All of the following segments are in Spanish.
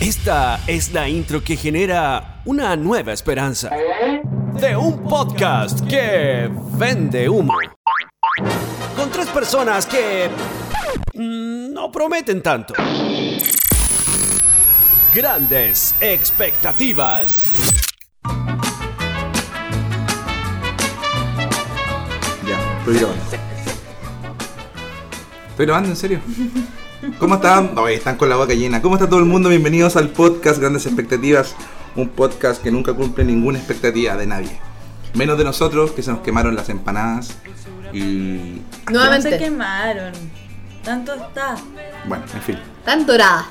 Esta es la intro que genera una nueva esperanza de un podcast que vende humo. Con tres personas que mm, no prometen tanto. Grandes expectativas. Ya, estoy grabando. Estoy grabando, en serio. ¿Cómo están? Oye, están con la boca llena. ¿Cómo está todo el mundo? Bienvenidos al podcast Grandes Expectativas. Un podcast que nunca cumple ninguna expectativa de nadie. Menos de nosotros, que se nos quemaron las empanadas. Y. No se Nuevamente, quemaron. Tanto está. Bueno, en fin. tan dorada.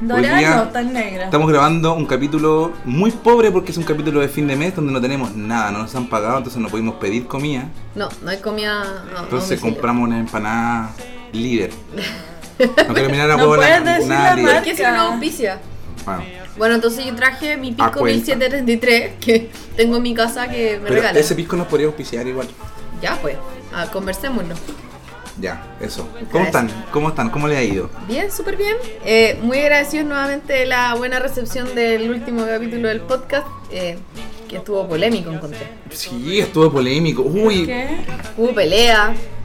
Dorada no, tan negra. Estamos grabando un capítulo muy pobre porque es un capítulo de fin de mes donde no tenemos nada, no nos han pagado, entonces no pudimos pedir comida. No, no hay comida. No, Entonces compramos una empanada líder. No quiero mirar a No huevo puedes decir la líder. ¿Por qué si no auspicia? Bueno, Bueno, entonces yo traje mi A Pico cuenta. 1733 que tengo en mi casa que me pero regalan. ese pisco nos podría auspiciar igual. Ya, pues, ah, conversémoslo. Ya, eso. ¿Cómo están? ¿Cómo están? ¿Cómo le ha ido? Bien, súper bien. Eh, muy agradecidos nuevamente de la buena recepción del último capítulo del podcast, eh, que estuvo polémico, encontré. Sí, estuvo polémico. Uy, ¿Qué? Hubo pelea, ¿Por qué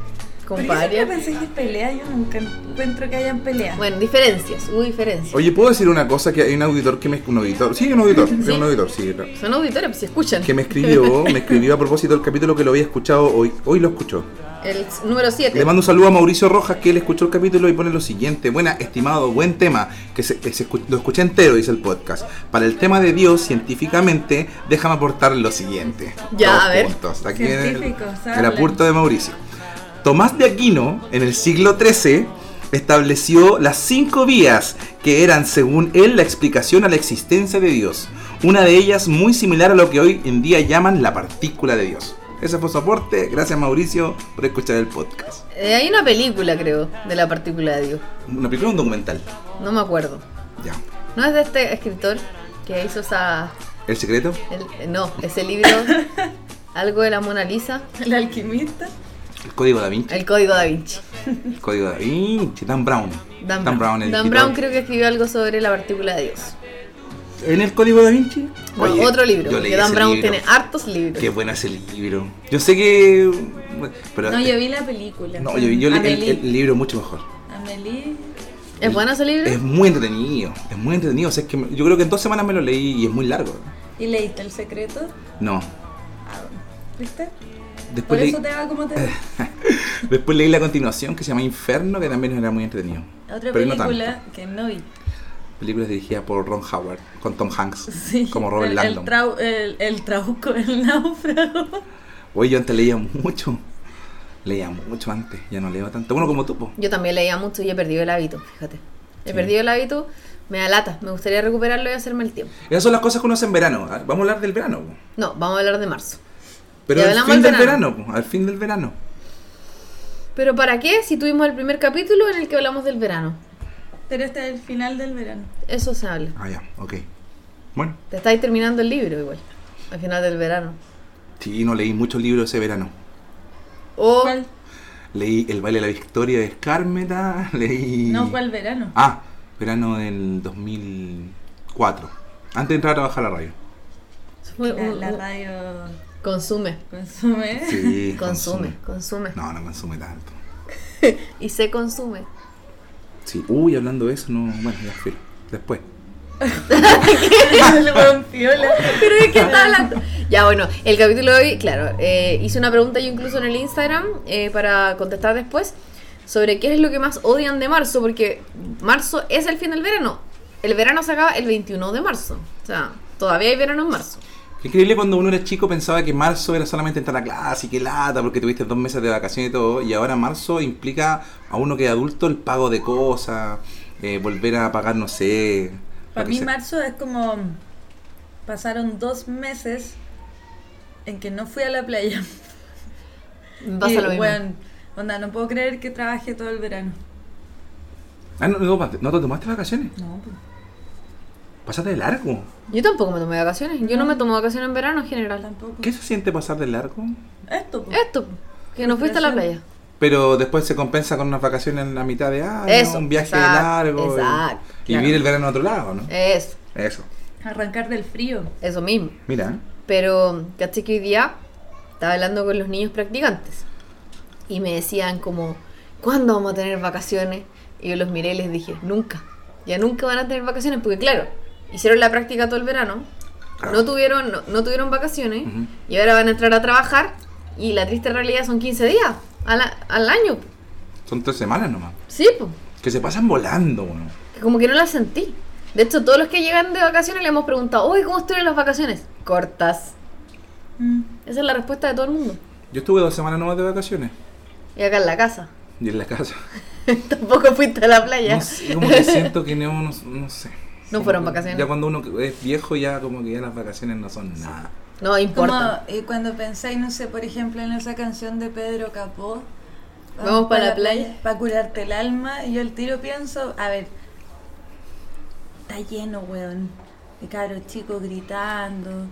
compadre. siempre pensé que pelea? Yo nunca encuentro que hayan pelea. Bueno, diferencias, hubo diferencias. oye, ¿puedo decir una cosa? Que hay un auditor que me... Un auditor. Sí, un auditor. Es Sí. un auditor, sí. claro. Son auditores, pues se escuchan. Que me escribió, me escribió a propósito del capítulo que lo había escuchado hoy. Hoy lo escuchó. El número 7. Le mando un saludo a Mauricio Rojas que él escuchó el capítulo y pone lo siguiente. Buena, estimado, buen tema. Que se, que se lo escuché entero, dice el podcast. Para el tema de Dios, científicamente, déjame aportar lo siguiente. Ya, Dos a ver. puntos. Aquí viene el, Científicos, el hablen. apunto de Mauricio. Tomás de Aquino, en el siglo XIII, estableció las cinco vías que eran, según él, la explicación a la existencia de Dios. Una de ellas muy similar a lo que hoy en día llaman la partícula de Dios. Ese fue su aporte. Gracias Mauricio por escuchar el podcast. Eh, hay una película, creo, de la partícula de Dios. Una película o un documental. No me acuerdo. Ya. ¿No es de este escritor que hizo esa. ¿El secreto? el- eh, no, ese libro. algo de la Mona Lisa. El alquimista. El código da Vinci. El Código da Vinci. El código da Vinci. Dan Brown. Dan, Brown. el Dan. Brown creo que escribió algo sobre la partícula de Dios. ¿En el código da Vinci? Bueno, Oye, otro libro, yo leí porque Dan ese Brown libro. tiene hartos libros. Qué bueno ese libro. Yo sé que. Pero No, yo vi la película. No, yo, yo leí el, libro mucho mejor. Amelie. ¿Es bueno ese libro? Es muy entretenido. Es muy entretenido. O sea, es que yo creo que en dos semanas me lo leí y es muy largo. ¿Y leíste El Secreto? No. Ah, ¿Viste? Por Después leí, eso te va como te después leí la continuación que se llama Inferno, que también era muy entretenido. Otra Pero no tanto. película que no vi. Película dirigida por Ron Howard, con Tom Hanks, Sí, como Robert el, Langdon. el, trau- el, el trauco, el náufrago. Oye, yo antes leía mucho. Leía mucho antes, ya no leo tanto. Bueno, como tú, po. Yo también leía mucho y he perdido el hábito, fíjate. He Sí. perdido el hábito, me da lata. Me gustaría recuperarlo y hacerme el tiempo. Esas son las cosas que uno hace en verano. Ah, Vamos a hablar del verano. po. No, vamos a hablar de marzo. Pero al fin del verano. al fin del verano. Pero ¿para qué si tuvimos el primer capítulo en el que hablamos del verano? Pero este es el final del verano. Eso se habla. Ah, ya, ok. Bueno, Te estáis terminando el libro igual, al final del verano. sí, no leí muchos libros ese verano. O ¿Cuál? Leí El baile de la victoria de Escármeta, leí... No, ¿cuál verano? Ah, verano del 2004. Antes de entrar a trabajar a la radio. fue La, la radio consume, consume. Sí, consume, consume. No, no consume tanto. Y se consume. Sí, uy, hablando de eso, no, bueno, ya fui. Después. Pero es que está hablando. Ya, bueno, el capítulo de hoy, claro, eh, hice una pregunta yo incluso en el Instagram eh, para contestar después sobre qué es lo que más odian de marzo, porque marzo es el fin del verano. El verano se acaba el 21 de marzo. O sea, todavía hay verano en marzo. Increíble cuando uno era chico pensaba que marzo era solamente entrar a clase y que lata porque tuviste dos meses de vacaciones y todo. Y ahora marzo implica a uno que es adulto el pago de cosas, eh, volver a pagar, no sé. Para lo mí sea. marzo es como pasaron dos meses en que no fui a la playa. Pasa Y, lo mismo. weón, onda, no puedo creer que trabajé todo el verano. Ah, no, no, ¿no te tomaste vacaciones? No, pues. Pasaste de largo. Yo tampoco me tomé vacaciones. Yo no me tomo vacaciones en verano en general. tampoco. ¿Qué se siente pasar de largo? Esto, pues. Esto, que no fuiste a la playa. Pero después se compensa con unas vacaciones en la mitad de año, Eso, un viaje exacto, largo. exacto, y, claro. vivir el verano en otro lado, ¿no? Eso, Eso. Arrancar del frío. eso mismo. Mira. Pero, caché que hoy día estaba hablando con los niños practicantes y me decían como, ¿cuándo vamos a tener vacaciones? Y yo los miré y les dije, nunca. Ya nunca van a tener vacaciones porque claro, hicieron la práctica todo el verano, Claro. no tuvieron no, no tuvieron vacaciones y ahora van a entrar a trabajar y la triste realidad son 15 días al, al año. Son tres semanas nomás. Sí, pues, Que se pasan volando, weón. que como que no las sentí. De hecho, todos los que llegan de vacaciones le hemos preguntado, oye, ¿cómo estuvieron las vacaciones? Cortas. Mm. Esa es la respuesta de todo el mundo. Yo estuve dos semanas nomás de vacaciones. Y acá en la casa. Y en la casa. Tampoco fuiste a la playa. No sé, como que siento que no, no, no sé. No fueron vacaciones. Ya cuando uno es viejo, ya como que ya las vacaciones no son nada. No Como importa. eh, cuando pensáis, no sé, por ejemplo, en esa canción de Pedro Capó. Vamos pa' la playa. Para curarte el alma. Y yo al tiro pienso, a ver, está lleno, weón. De cabros chicos gritando,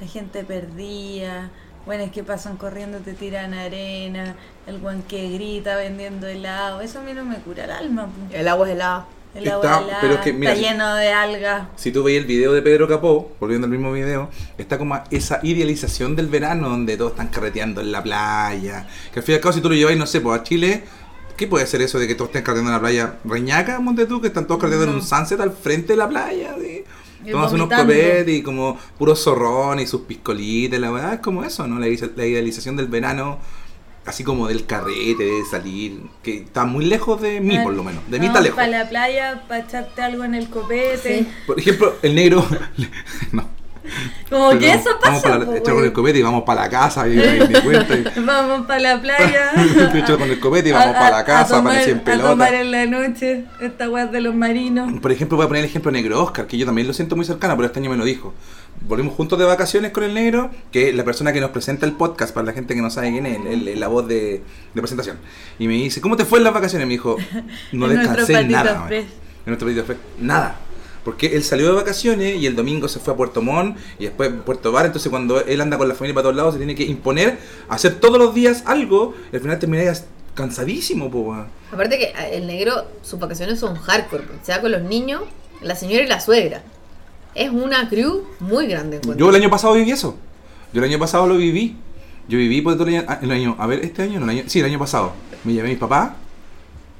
la gente perdida. Bueno, es que pasan corriendo, te tiran arena, el guan que grita vendiendo helado. Eso a mí no me cura el alma. El agua es helada. El Está- agua helada, pero es que, mira, está lleno de algas. Si tú veis el video de Pedro Capó, volviendo al mismo video, está como esa idealización del verano donde todos están carreteando en la playa. Que al fin y al cabo, si tú lo lleváis, no sé, pues a Chile, ¿qué puede ser eso de que todos estén carreteando en la playa? Reñaca, monte tú, que están todos carreteando en un sunset al frente de la playa, ¿sí? Tomas unos copetes y como puros zorrones y sus piscolitas, la verdad es como eso, ¿no? La, la idealización del verano, así como del carrete, de salir, que está muy lejos de mí, por lo menos. De mí está lejos. Para la playa, para echarte algo en el copete. Sí. Por ejemplo, el negro. no. Como que Pero eso Vamos pasa. echamos güey. el copete y vamos para la casa y y- Vamos para la playa. Te echo con el copete y vamos para la casa, a tomar, aparecí en a tomar pelota. en la noche esta weá de los marinos. Por ejemplo, voy a poner el ejemplo Negro Oscar, que yo también lo siento muy cercano, pero este año me lo dijo. Volvimos juntos de vacaciones con el negro, que es la persona que nos presenta el podcast, para la gente que no sabe quién es, el- el- la voz de, de presentación. Y me dice, ¿cómo te fue en las vacaciones? Me dijo, no descansé nada. En nuestro patito fresh. Nada. Porque él salió de vacaciones y el domingo se fue a Puerto Montt y después a Puerto Bar. Entonces, cuando él anda con la familia para todos lados, se tiene que imponer hacer todos los días algo. Y al final termináis cansadísimo, po. Aparte que a- el negro, sus vacaciones son hardcore. Se va con los niños, la señora y la suegra. Es una crew muy grande. Yo el año pasado viví eso. Yo el año pasado lo viví. Yo viví por todo el año, ah, el año- a ver, este año, no, el año, sí, el año pasado. Me llevé a mis papás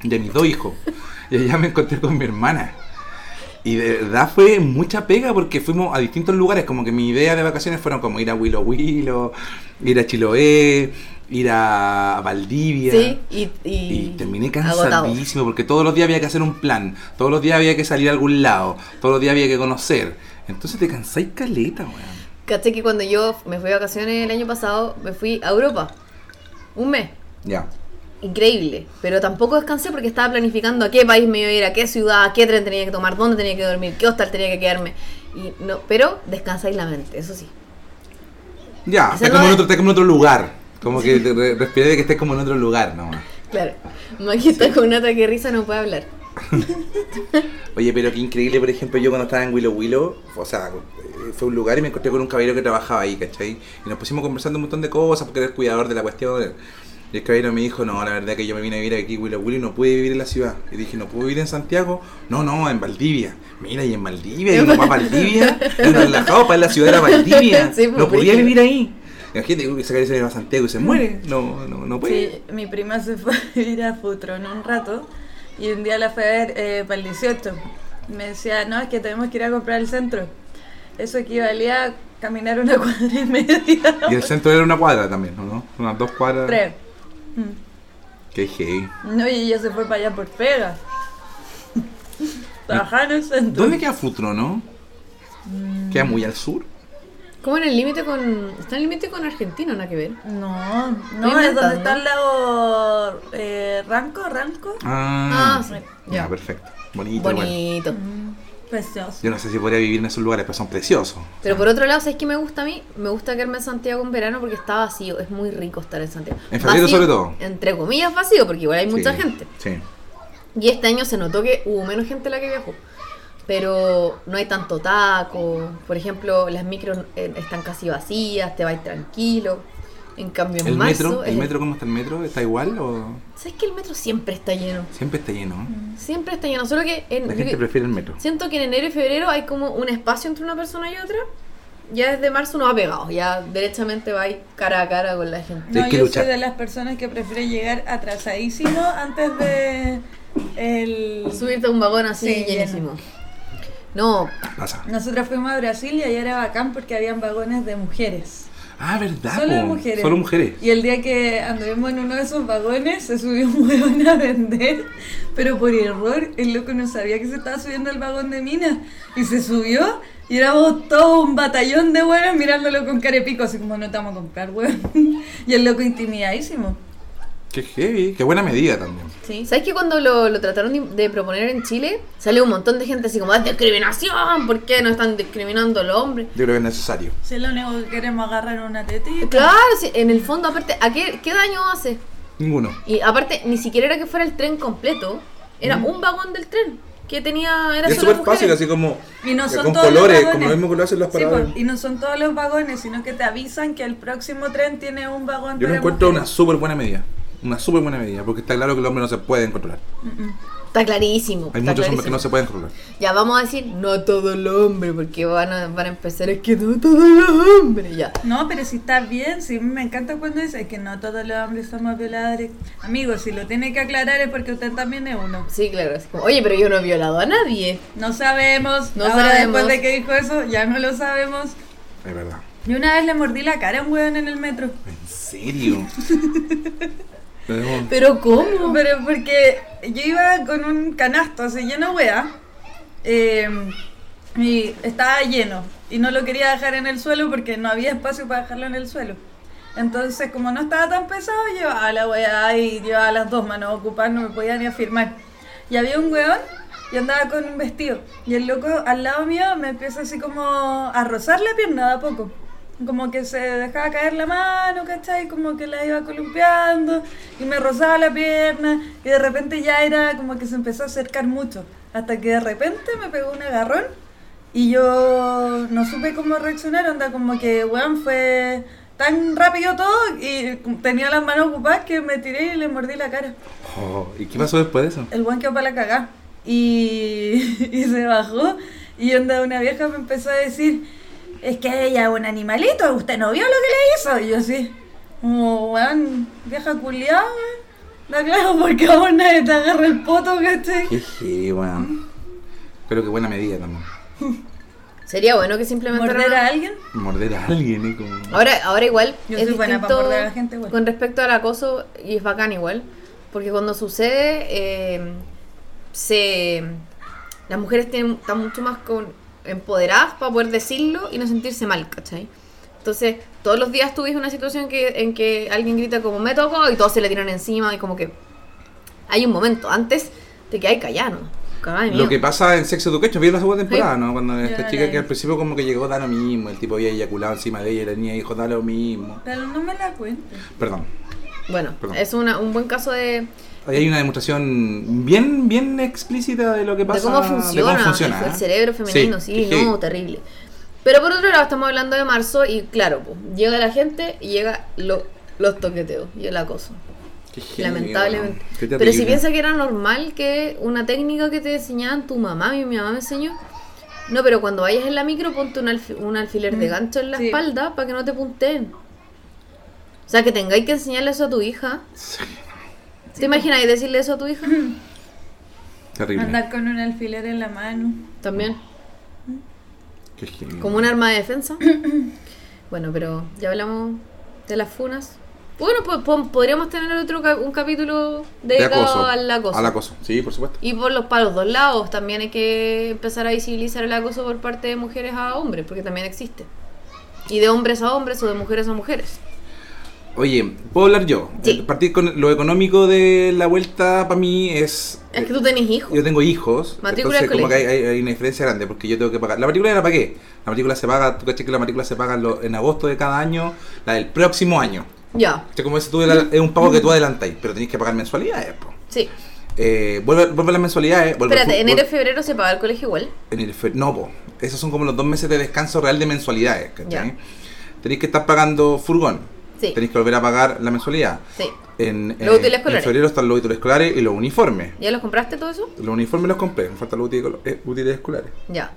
a mis dos hijos. Y allá me encontré con mi hermana. Y de verdad fue mucha pega porque fuimos a distintos lugares. Como que mi idea de vacaciones fueron como ir a Willow Willow, ir a Chiloé, ir a Valdivia. Sí, y, y, Y terminé agotado. cansadísimo porque todos los días había que hacer un plan, todos los días había que salir a algún lado, todos los días había que conocer. Entonces te cansáis caleta, weón. Caché que cuando yo me fui de vacaciones el año pasado, me fui a Europa. Un mes. Ya. Increíble. Pero tampoco descansé porque estaba planificando a qué país me iba a ir, a qué ciudad, qué tren tenía que tomar, dónde tenía que dormir, qué hostal tenía que quedarme. Y no, pero descansáis la mente, eso sí. Ya, estás como, en es- otro, estás como en otro lugar. Como que re- respiré de que estés como en otro lugar, ¿no? Claro. Maki está con un ataque de risa, no puede hablar. Oye, pero qué increíble, por ejemplo, yo cuando estaba en Willow Willow, o sea, eh, fue un lugar y me encontré con un caballero que trabajaba ahí, ¿cachai? Y nos pusimos conversando un montón de cosas porque era el cuidador de la cuestión. Y el caballero me dijo, no, la verdad que yo me vine a vivir aquí Willow Willow y no pude vivir en la ciudad. Y dije, ¿no puedo vivir en Santiago? No, no, en Valdivia. Mira, y en Valdivia, y uno va a Valdivia, y uno relajado para la ciudad de Valdivia. Sí, pues, no podía vivir ahí. Imagínate que ese caballero se va a Santiago y se muere. No, no, no puede. Sí, mi prima se fue a vivir a Futron un rato y un día la fue a ver eh, para el 18. Y me decía, no, es que tenemos que ir a comprar el centro. Eso equivalía a caminar una cuadra y media. Y el centro era una cuadra también, ¿no? Unas dos cuadras. Tres. Qué heavy. No, y ella se fue para allá por pega. Trabajaba en el centro. ¿Dónde queda Futro, no? Mm. Queda muy al sur. ¿Cómo en el límite con. Está en el límite con Argentina, nada que ver. No, no, es donde está el lago eh, Ranco, Ranco. Ah, Ah, sí. ya, Ya. perfecto. Bonito, igual. Bonito. Mm, Precioso. Yo no sé si podría vivir en esos lugares, pero son preciosos. Pero por otro lado, ¿sabes qué me gusta a mí? Me gusta quedarme en Santiago en verano porque está vacío. Es muy rico estar en Santiago. En febrero Vacío, sobre todo. Entre comillas vacío, porque igual hay mucha Sí, gente. Sí. Y este año se notó que hubo menos gente la que viajó. Pero no hay tanto taco. Por ejemplo, las micros eh, están casi vacías, te vas tranquilo. En cambio, en ¿El marzo. metro? ¿El metro cómo está el metro? ¿Está igual o ¿Sabes que el metro siempre está lleno? siempre está lleno? Siempre está lleno. Solo que en, La gente que- prefiere el metro. siento que en enero y febrero hay como un espacio entre una persona y otra. Ya desde marzo uno va pegado. Ya derechamente va ahí cara a cara con la gente. No, Hay que yo luchar. soy de las personas que prefiere llegar atrasadísimo antes de el... Subirte a un vagón así Sí, llenísimo. No, Pasa. Nosotros fuimos a Brasil y allá era bacán porque habían vagones de mujeres. Ah, ¿verdad? Solo po? mujeres. Solo mujeres. Y el día que anduvimos en uno de esos vagones, se subió un huevón a vender, pero por error, el loco no sabía que se estaba subiendo al vagón de minas. Y se subió y éramos todo un batallón de huevos mirándolo con carepico, así como no te vamos a comprar, huevón. Y el loco intimidadísimo. Qué heavy. Qué buena medida también. Sí. ¿sabes que cuando lo, lo trataron de, de proponer en Chile, salió un montón de gente así como, ¡es discriminación! ¿Por qué no están discriminando a los hombres? Yo creo que es necesario. Si es lo único que queremos agarrar una tetita. Claro, sí, en el fondo, aparte, ¿a qué, qué daño hace? Ninguno. Y aparte, ni siquiera era que fuera el tren completo, era un vagón del tren que tenía, era Y es súper fácil, así como Y no son con todos colores, los como lo mismo que lo hacen los Sí, paradores. pues, y no son todos los vagones, sino que te avisan que el próximo tren tiene un vagón Yo lo encuentro una mujeres. súper buena medida. Una súper buena medida, porque está claro que el hombre no se puede controlar. Está clarísimo. Hay está muchos hombres que no se pueden controlar. Ya vamos a decir, no todos los hombres, porque van a, van a empezar, es que no todos los hombres, ya. No, pero si está bien, sí, me encanta cuando dice que no todos los hombres somos violadores. Amigos, si lo tiene que aclarar es porque usted también es uno. Sí, claro. como, Oye, pero yo no he violado a nadie. No sabemos, No ahora sabemos. después de que dijo eso, ya no lo sabemos. Es verdad. Yo una vez le mordí la cara a un hueón en el metro. ¿En serio? Pero ¿cómo? Pero porque yo iba con un canasto así lleno de wea eh, y estaba lleno y no lo quería dejar en el suelo porque no había espacio para dejarlo en el suelo. Entonces, como no estaba tan pesado, llevaba la wea y llevaba las dos manos ocupadas, no me podía ni afirmar. Y había un weón y andaba con un vestido. Y el loco al lado mío me empieza así como a rozar la pierna de a poco. Como que se dejaba caer la mano, ¿cachai? Como que la iba columpiando y me rozaba la pierna y de repente ya era como que se empezó a acercar mucho. Hasta que de repente me pegó un agarrón y yo no supe cómo reaccionar, onda como que, weón, fue tan rápido todo y tenía las manos ocupadas que me tiré y le mordí la cara. Oh, ¿Y qué pasó después de eso? El weón quedó para la cagá. Y, y se bajó y onda una vieja me empezó a decir, es que ella es un animalito, usted no vio lo que le hizo. Y yo así, como, weón, vieja culiada, weón. Da claro, porque a vos nadie te agarra el poto, ¿cachai? Qué heavy, weón. Creo que buena medida también. Sería bueno que simplemente... ¿Morder a alguien? Morder a alguien, ¿eh? Como... Ahora, ahora igual Yo es soy buena para distinto morder a la gente, igual. con respecto al acoso y es bacán igual, porque cuando sucede eh, se las mujeres tienen, están mucho más con, empoderadas para poder decirlo y no sentirse mal, ¿cachai? Entonces, todos los días tuviste una situación que, en que alguien grita como me tocó y todos se le tiran encima y como que hay un momento antes de que hay de Lo que pasa en Sex Education, vi la segunda temporada, ¿no? Cuando Yo esta chica que al principio como que llegó da lo mismo, el tipo había eyaculado encima de ella y la niña dijo da lo mismo. Pero no me la cuentes. Perdón. Bueno, Perdón. es una, un buen caso de, Ahí hay una demostración bien, bien explícita de lo que pasa. de cómo funciona, de cómo funciona, el, el ¿eh? cerebro femenino, sí, no, terrible. Pero por otro lado, estamos hablando de marzo y claro, pues, llega la gente y llega lo- los toqueteos y el acoso. Lamentablemente. Pero si piensas que era normal que una técnica que te enseñaban tu mamá, mi, mi mamá me enseñó. No, pero cuando vayas en la micro, ponte un, alfi- un alfiler de Mm, gancho en la sí. espalda para que no te punten. O sea, que tengáis que enseñarle eso a tu hija. ¿Te imaginas decirle eso a tu hija? Terrible. Andar con un alfiler en la mano. También. Qué heavy. Como un arma de defensa. bueno, pero ya hablamos de las funas. Bueno, pues po- podríamos tener otro ca- un capítulo De dedicado acoso. al acoso. Al acoso, sí, por supuesto. Y por los palos dos lados también hay que empezar a visibilizar el acoso por parte de mujeres a hombres, porque también existe. Y de hombres a hombres o de mujeres a mujeres. Oye, ¿puedo hablar yo? Sí. Eh, Partir con lo económico de la vuelta para mí es... Es que tú tenés hijos. Yo tengo hijos, Matrícula entonces como que hay, colegio. hay- hay una diferencia grande porque yo tengo que pagar. La matrícula la pagué. La matrícula se paga, tú caché que la matrícula se paga en agosto de cada año, la del próximo año. Ya, O sea, como dices tú, la- es un pago que tú adelantáis, pero tenés que pagar mensualidades. po. sí. Eh, vuelve, vuelve las mensualidades. Vuelve el Espérate, enero y febrero se paga el colegio igual. enero No, po. esos son como los dos meses de descanso real de mensualidades. ¿cachai? Tenéis que estar pagando furgón. Sí. Tenéis que volver a pagar la mensualidad. Sí. En, Los eh, útiles en escolares. febrero están los útiles escolares y los uniformes. ¿Ya los compraste todo eso? Los uniformes los compré, me faltan los útiles, eh, útiles escolares. Ya.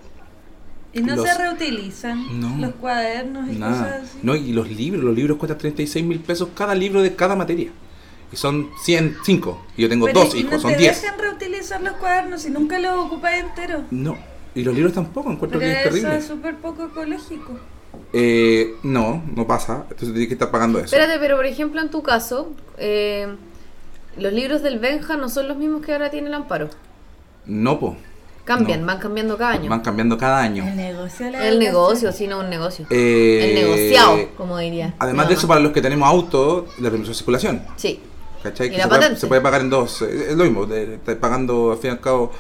Y no Los- se reutilizan No. los cuadernos y Nada. cosas así. No, y los libros, los libros cuestan 36 mil pesos cada libro de cada materia. Y son 100, 5. Y yo tengo Pero dos ¿y hijos, no son te 10. dejan reutilizar los cuadernos y nunca los ocupáis enteros. No. Y los libros tampoco, encuentro Pero que es eso terrible. es súper poco ecológico. Eh, no, no pasa. Entonces tienes que estar pagando eso. Espérate, pero por ejemplo, en tu caso, eh, los libros del Benja no son los mismos que ahora tiene el Amparo. No, po. Cambian, No. van cambiando cada año. Van cambiando cada año. El negocio de la El negocio, sí, no un negocio. Eh, el negociado, como diría. Además de eso, para los que tenemos auto, la permiso de circulación. Sí. ¿Cachai? ¿Y Que la se, puede, patente? se puede pagar en dos. Es lo mismo. Estás pagando, al fin y al cabo,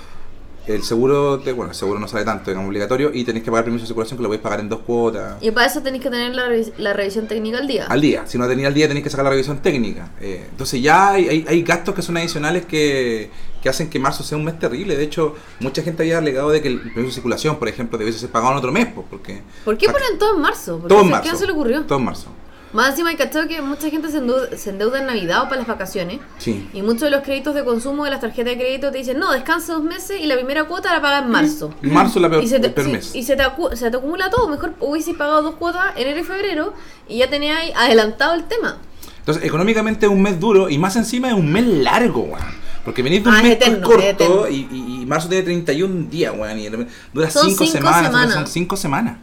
el seguro. De, bueno, el seguro no sale tanto, digamos, obligatorio. Y tenés que pagar el permiso de circulación que lo podéis pagar en dos cuotas. Y para eso tenéis que tener la, revis- la revisión técnica al día. Al día. Si no tenía al día, tenéis que sacar la revisión técnica. Eh, entonces, ya hay, hay, hay gastos que son adicionales que, que hacen que marzo sea un mes terrible. De hecho, mucha gente había alegado de que el permiso de circulación, por ejemplo, debiese ser pagado en otro mes. pues, porque ¿Por qué ponen todo en marzo? ¿Por Todo en qué- marzo. ¿Qué se le ocurrió? Todo en marzo. Más encima hay cachado que mucha gente se endeuda, se endeuda en Navidad o para las vacaciones. Sí. Y muchos de los créditos de consumo de las tarjetas de crédito te dicen, no, descansa dos meses y la primera cuota la paga en marzo. Marzo es la peor, Y se te, mes. y se te, acu- se te acumula todo. Mejor hubiese pagado dos cuotas enero y febrero y ya tenías adelantado el tema. Entonces, económicamente es un mes duro y más encima es un mes largo, weón. Porque venís de un Ah, es mes eterno, corto y, y- y marzo tiene 31 días, weón. Y dura Son 5 cinco semanas, semanas. son 5 semanas.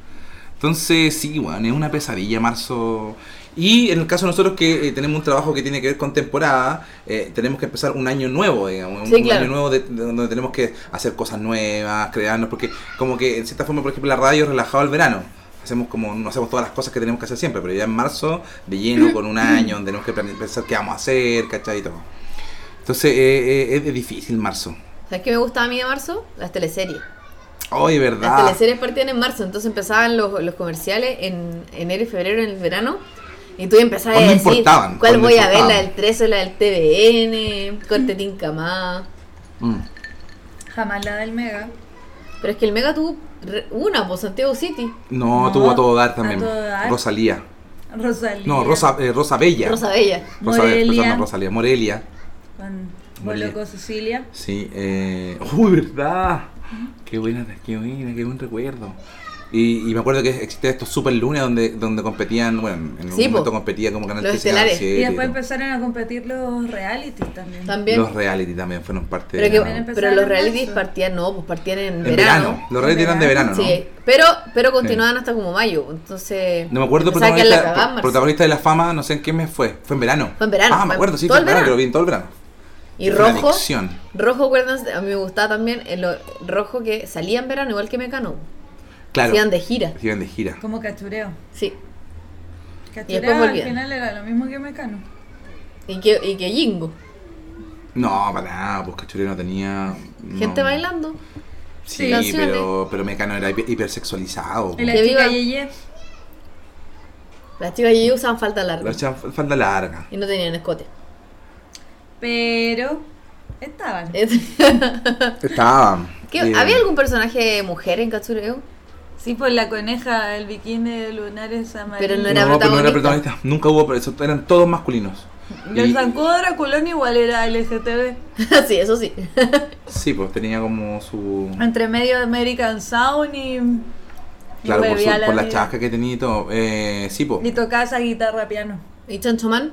Entonces, sí, weón, es una pesadilla marzo. Y en el caso de nosotros que eh, tenemos un trabajo que tiene que ver con temporada, eh, tenemos que empezar un año nuevo, digamos, un, Sí, un claro. año nuevo de- de donde tenemos que hacer cosas nuevas, crearnos, porque como que en cierta forma, por ejemplo, la radio es relajado al verano. Hacemos como, no hacemos todas las cosas que tenemos que hacer siempre, pero ya en marzo, de lleno, con un año, donde tenemos que pensar qué vamos a hacer, ¿cachai? Y todo. Entonces, eh, es difícil marzo. ¿Sabes qué me gustaba a mí de marzo? Las teleseries. Ay, Las verdad. teleseries partían en marzo, entonces empezaban los, los comerciales en enero y febrero en el verano. Y tú empezabas a ¿Cuándo decir importaban? cuál ¿Cuándo voy a ver, la importaban? del 13 o la del TVN, corte Tincamá. Mm. Jamás la del Mega. Pero es que el Mega tuvo una, pues Santiago City. No, No, tuvo a todo dar a también. todo dar. Rosalía. Rosalía. No, Rosa, eh, Rosa Bella. Rosa Bella. Rosa Morelia. perdón, no, Rosalía. Morelia. Con Morelia. Cecilia. Sí, eh... Uy, verdad. Qué buena, qué buena, qué buen recuerdo. Y, y me acuerdo que existían estos super lunes donde, donde competían, bueno, en un Sí, momento po. competía como Canal Los 13, Canal estelares. 7 Y después empezaron a competir los realities también. También. Los reality también fueron parte pero, de que, pero los realities partían, no, pues partían en, En verano. verano. Los reality eran de verano, ¿no? Sí, pero, pero continuaban hasta como mayo. Entonces. No me acuerdo empezaba a quedar la protagonista, cagada protagonista de la fama, no sé en qué mes fue. Fue en verano. Fue en verano, Ah, me acuerdo, sí, todo fue en verano, verano. lo vi en todo el verano. Y rojo. adicción. Rojo, acuérdense, a mí me gustaba también el rojo que salía en verano, igual que Mecano. Claro. Hacían de gira. Iban de gira. Como cachureo. Sí. Cachureo después al final era lo mismo que Mecano. Y que, y que Jingo. No, para nada, pues Cachureo no tenía. no. Gente bailando. Sí, pero, pero Mecano era hiper- hipersexualizado. Y la chica. Yeye. Las chicas allí usaban falta larga. La echaban f- falda larga. Y no tenían escote. Pero estaban. Estaban. ¿Qué- eh, ¿Había algún personaje mujer en Katsureo? Sí, pues la coneja, el bikini de lunares amarillos. Pero no No, era pero no era protagonista. protagonista. Nunca hubo, pero eso- eran todos masculinos. Y el zancudo Draculón igual era LGTB. sí, eso sí. Sí, pues tenía como su. Entre medio de American Sound y. Claro, y por, su- la por chasca que tenía y todo. Eh, sí, pues. Y tocaba esa guitarra piano. ¿Y Chancho Man?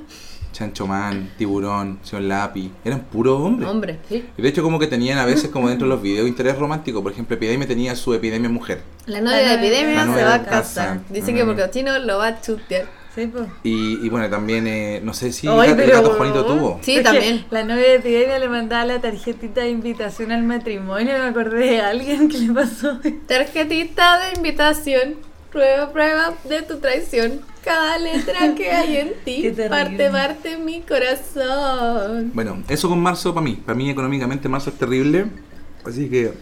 Chancho Man, Tiburón, Señor Lápiz. Eran puros hombres. Hombre, sí. Y de hecho, como que tenían a veces, como dentro de los videos, interés romántico. Por ejemplo, Epidemia tenía su Epidemia Mujer. La novia de Epidemia se va a casar. casa. Dice que porque chino lo va a chutear. Sí, pues. Y, y bueno, también, eh, no sé si Ay, Gato- el gato Juanito tuvo. Sí, también. La novia de Epidemia le mandaba la tarjetita de invitación al matrimonio. Me acordé de alguien que le pasó. Tarjetita de invitación. Prueba, prueba de tu traición. Cada letra que hay en ti parte, parte mi corazón. Bueno, eso con marzo para mí. Para mí, económicamente, marzo es terrible. Así que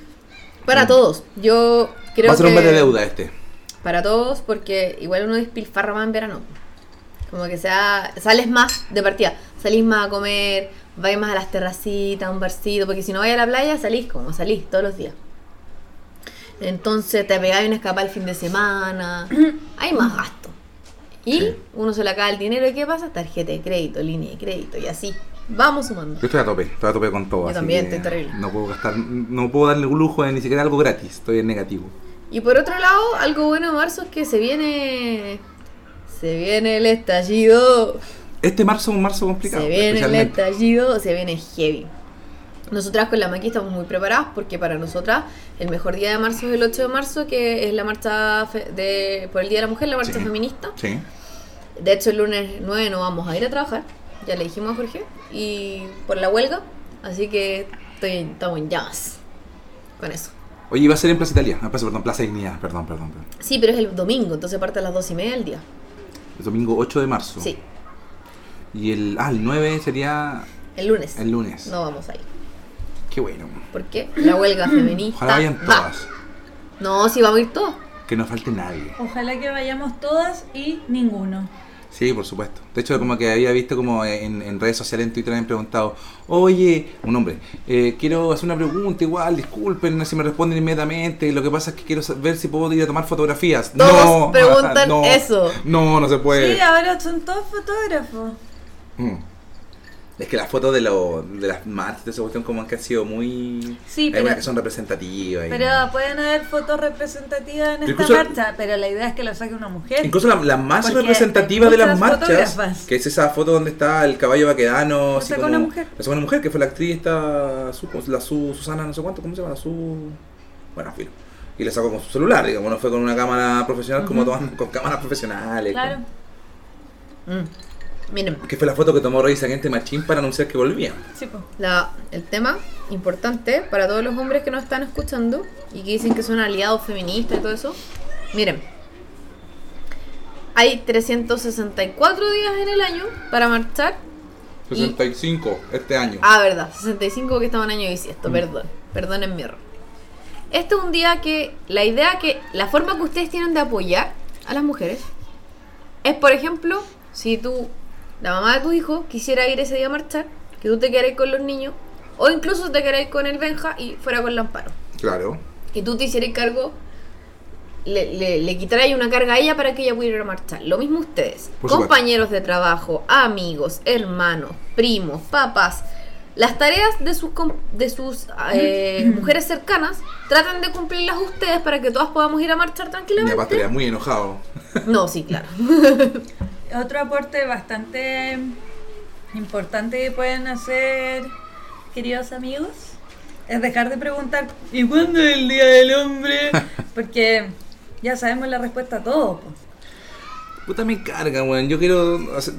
Para todos. Yo creo va a ser que un de deuda este. para todos porque igual uno despilfarra más en verano. Como que sea, sales más de partida, salís más a comer, vais más a las terracitas, a un barcito, porque si no vais a la playa salís como salís todos los días. Entonces te pegáis una escapada el fin de semana, hay más gasto. Y Sí. uno se le acaba el dinero y ¿qué pasa? Tarjeta de crédito, línea de crédito y así. Vamos sumando. Yo estoy a tope, estoy a tope con todo. Yo así también, estoy terrible. No puedo gastar, no puedo darle un lujo de ni siquiera algo gratis, estoy en negativo. Y por otro lado, algo bueno de marzo es que se viene. Se viene el estallido. Este marzo es un marzo complicado. Se viene el estallido, se viene heavy. Nosotras con la Maki estamos muy preparadas porque para nosotras el mejor día de marzo es el 8 de marzo, que es la marcha de, por el Día de la Mujer, la marcha Sí. feminista. Sí. De hecho, el lunes 9 no vamos a ir a trabajar, ya le dijimos a Jorge, y por la huelga, así que estoy, estamos en llamas con eso. Oye, iba a ser en Plaza Italia, Plaza, perdón, Plaza Dignidad, perdón, perdón, perdón. Sí, pero es el domingo, entonces parte a las 2 y media del día. El domingo 8 de marzo. Sí, Y el, ah, el 9 sería el lunes. el lunes. No vamos a ir. Qué bueno. ¿Por qué? La huelga feminista. Ojalá vayan va. todas. No, sí, vamos a ir todos. Que no falte nadie. Ojalá que vayamos todas y ninguno. Sí, por supuesto. De hecho, como que había visto como en, en redes sociales, en Twitter, me han preguntado, oye, un hombre, eh, quiero hacer una pregunta igual, disculpen si me responden inmediatamente, lo que pasa es que quiero ver si puedo ir a tomar fotografías. Todos no, preguntan no, eso. No, no se puede. Sí, ahora son todos fotógrafos. Mm. Es que las fotos de, lo, de las marchas de esa cuestión como que han sido muy... Sí, Hay pero- unas que son representativas. y- Pero pueden haber fotos representativas en esta Incluso- marcha, pero la idea es que lo saque una mujer. Incluso la, la más representativa de las marchas, que es esa foto donde está el caballo vaquedano, Lo sacó una mujer. Lo sacó una mujer, que fue la actriz esta, su, la su, Susana, no sé cuánto, ¿cómo se llama? La su... Bueno, filo. Y la sacó con su celular, digamos, no fue con una cámara profesional como toman con cámaras profesionales. Claro. Mm. Miren, Que fue la foto que tomó Rey Agente Machín para anunciar que volvía. Sí, pues. la, el tema importante para todos los hombres que nos están escuchando y que dicen que son aliados feministas y todo eso. Miren, hay 364 días en el año para marchar. Y- 65 este año. Ah, verdad, 65 que estaba en año bisiesto, Mm. perdón, perdonen mi error. Este es un día que la idea que la forma que ustedes tienen de apoyar a las mujeres es, por ejemplo, si tú, la mamá de tu hijo, quisiera ir ese día a marchar, que tú te queráis con los niños, o incluso te queráis con el Benja y fuera con el Amparo, Claro. y tú te hicieras cargo, le, le, una carga a ella para que ella pudiera ir a marchar. Lo mismo ustedes, Por supuesto. compañeros de trabajo, amigos, hermanos, primos, papás. Las tareas de sus, de sus eh, mujeres cercanas tratan de cumplirlas ustedes para que todas podamos ir a marchar Mi papá tranquilamente. estaría muy enojado. No, sí, claro. Otro aporte bastante importante que pueden hacer, queridos amigos, es dejar de preguntar ¿y cuándo es el Día del Hombre? Porque ya sabemos la respuesta a todo. Puta me carga, weón. Yo quiero hacer-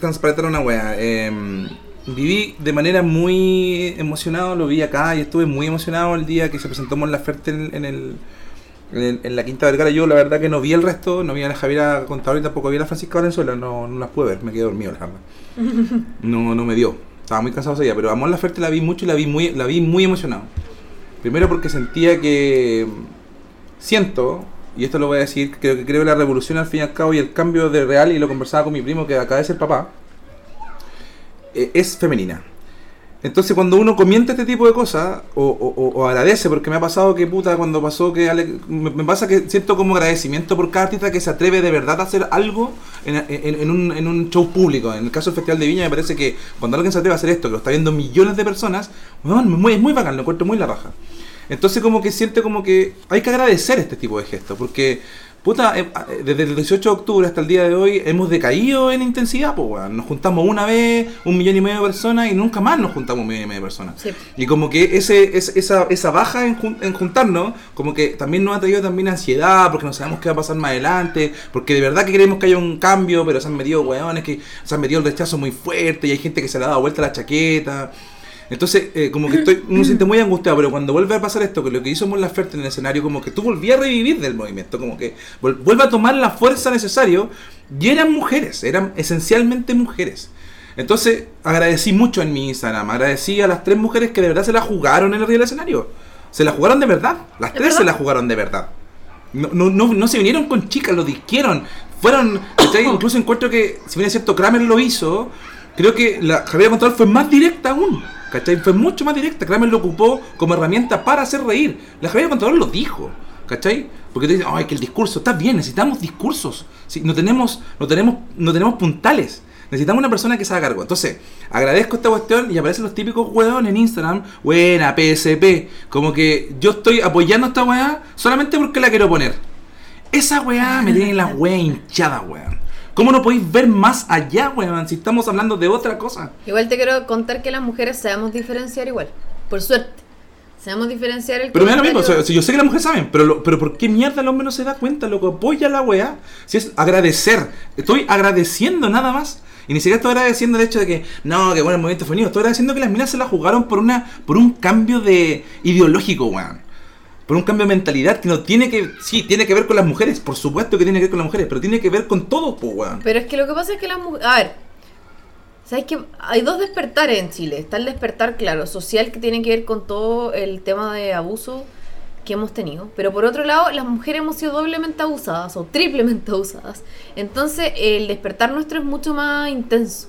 transparentar una weá. Eh, viví de manera muy emocionado, lo vi acá y estuve muy emocionado el día que se presentó Mon Laferte en, en el, en, la Quinta Vergara. Yo la verdad que no vi el resto, no vi a la Javiera Contador y tampoco vi a la Francisca Valenzuela, no, no las pude ver, me quedé dormido, la. No, no me dio. Estaba muy cansado ese día, pero a Mon Laferte la vi mucho y la vi muy, la vi muy emocionado. Primero porque sentía que siento, y esto lo voy a decir, creo que creo que la revolución al fin y al cabo y el cambio de real, y lo conversaba con mi primo que acaba de ser papá, eh, es femenina. Entonces cuando uno comienza este tipo de cosas, o, o- o- agradece, porque me ha pasado que puta, cuando pasó que Ale- me, pasa que siento como agradecimiento por cada artista que se atreve de verdad a hacer algo en, en- en un, en un show público. En el caso del Festival de Viña me parece que cuando alguien se atreve a hacer esto, que lo está viendo millones de personas, weón, muy, es muy bacán, lo encuentro muy la raja. Entonces como que siento como que hay que agradecer este tipo de gestos, porque puta, eh, eh, desde el 18 de octubre hasta el día de hoy hemos decaído en intensidad, pues weón. Nos juntamos una vez, un millón y medio de personas y nunca más nos juntamos un millón y medio de personas. Sí. Y como que ese, es- esa, esa baja en, jun- en juntarnos, como que también nos ha traído también ansiedad, porque no sabemos qué va a pasar más adelante, porque de verdad que queremos que haya un cambio, pero se han metido weones que se han metido el rechazo muy fuerte y hay gente que se le ha dado vuelta la chaqueta. Entonces, eh, como que estoy, uno se siente muy angustiado, pero cuando vuelve a pasar esto, que lo que hizo Mon Laferte en el escenario, como que tú volvías a revivir del movimiento, como que vuelve a tomar la fuerza necesaria, y eran mujeres, eran esencialmente mujeres. Entonces, agradecí mucho en mi Instagram, agradecí a las tres mujeres que de verdad se la jugaron en el río del escenario. Se la jugaron de verdad, las ¿Es tres se la jugaron de verdad. No, no, no, no se vinieron con chicas, lo disquieron. Fueron, ¿cachai? incluso encuentro que, si bien es cierto, Kramer lo hizo, creo que la Javiera Contador fue más directa aún. ¿Cachai? Fue mucho más directa. Kramer lo ocupó como herramienta para hacer reír. La Javiera Contador lo dijo. ¿Cachai? Porque te dicen, ay, que el discurso está bien, necesitamos discursos. Sí, no, tenemos, no, tenemos, no tenemos puntales. Necesitamos una persona que se haga cargo. Entonces, agradezco esta cuestión y aparecen los típicos weón en Instagram. Buena, PSP. Como que yo estoy apoyando a esta weá solamente porque la quiero poner. Esa weá me tiene la weá hinchada, weón. ¿Cómo no podéis ver más allá, weón? Si estamos hablando de otra cosa. Igual te quiero contar que las mujeres sabemos diferenciar igual. Por suerte. Sabemos diferenciar el Pero me da lo mismo, o sea, yo sé que las mujeres saben, pero, lo- pero ¿por qué mierda el hombre no se da cuenta, loco? Apoya la weá. Si es agradecer, estoy agradeciendo nada más. Y ni siquiera estoy agradeciendo el hecho de que, no, que bueno, el movimiento femenino. Estoy agradeciendo que las minas se la jugaron por una por un cambio de ideológico, weón. Por un cambio de mentalidad que no tiene que, sí, tiene que ver con las mujeres, por supuesto que tiene que ver con las mujeres, pero tiene que ver con todo, pues, weón. Pero es que lo que pasa es que las mujeres... A ver, ¿sabes qué? Hay dos despertares en Chile. Está el despertar, claro, social que tiene que ver con todo el tema de abuso que hemos tenido. Pero por otro lado, las mujeres hemos sido doblemente abusadas o triplemente abusadas. Entonces, el despertar nuestro es mucho más intenso.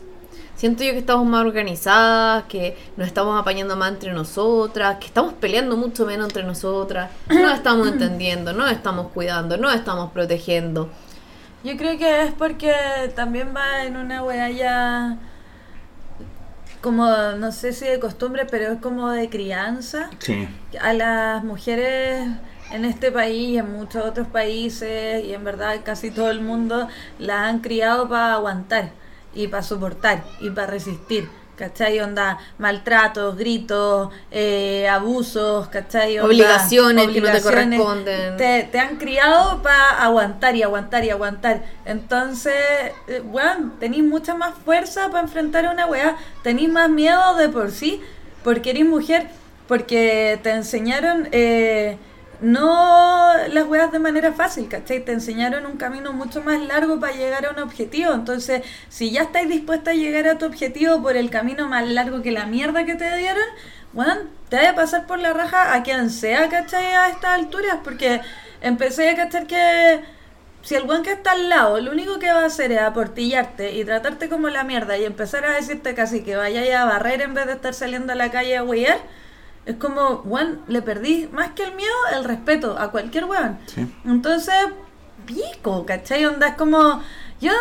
Siento yo que estamos más organizadas, que nos estamos apañando más entre nosotras, que estamos peleando mucho menos entre nosotras, no estamos entendiendo, no estamos cuidando, no estamos protegiendo. Yo creo que es porque también va en una weá ya como, no sé si de costumbre, pero es como de crianza. Sí. A las mujeres en este país y en muchos otros países y en verdad casi todo el mundo las han criado para aguantar y para soportar y para resistir. ¿Cachai? Onda, maltratos, gritos, eh, abusos, ¿cachai? Onda, Obligaciones que no te obligaciones. corresponden. Te, te han criado para aguantar y aguantar y aguantar. Entonces, eh, weón, tenéis mucha más fuerza para enfrentar a una weá. Tenéis más miedo de por sí, porque eres mujer, porque te enseñaron eh, no las weas de manera fácil, ¿cachai? Te enseñaron un camino mucho más largo para llegar a un objetivo. Entonces, si ya estáis dispuesta a llegar a tu objetivo por el camino más largo que la mierda que te dieron, bueno, te vaya a pasar por la raja a quien sea, ¿cachai? A estas alturas, porque empecé a cachar que si el weón que está al lado, lo único que va a hacer es aportillarte y tratarte como la mierda y empezar a decirte casi que vaya a barrer en vez de estar saliendo a la calle a huear, es como, weón, le perdí más que el miedo, el respeto a cualquier weón. Sí. Entonces, pico, ¿cachai? Onda, es como, yo,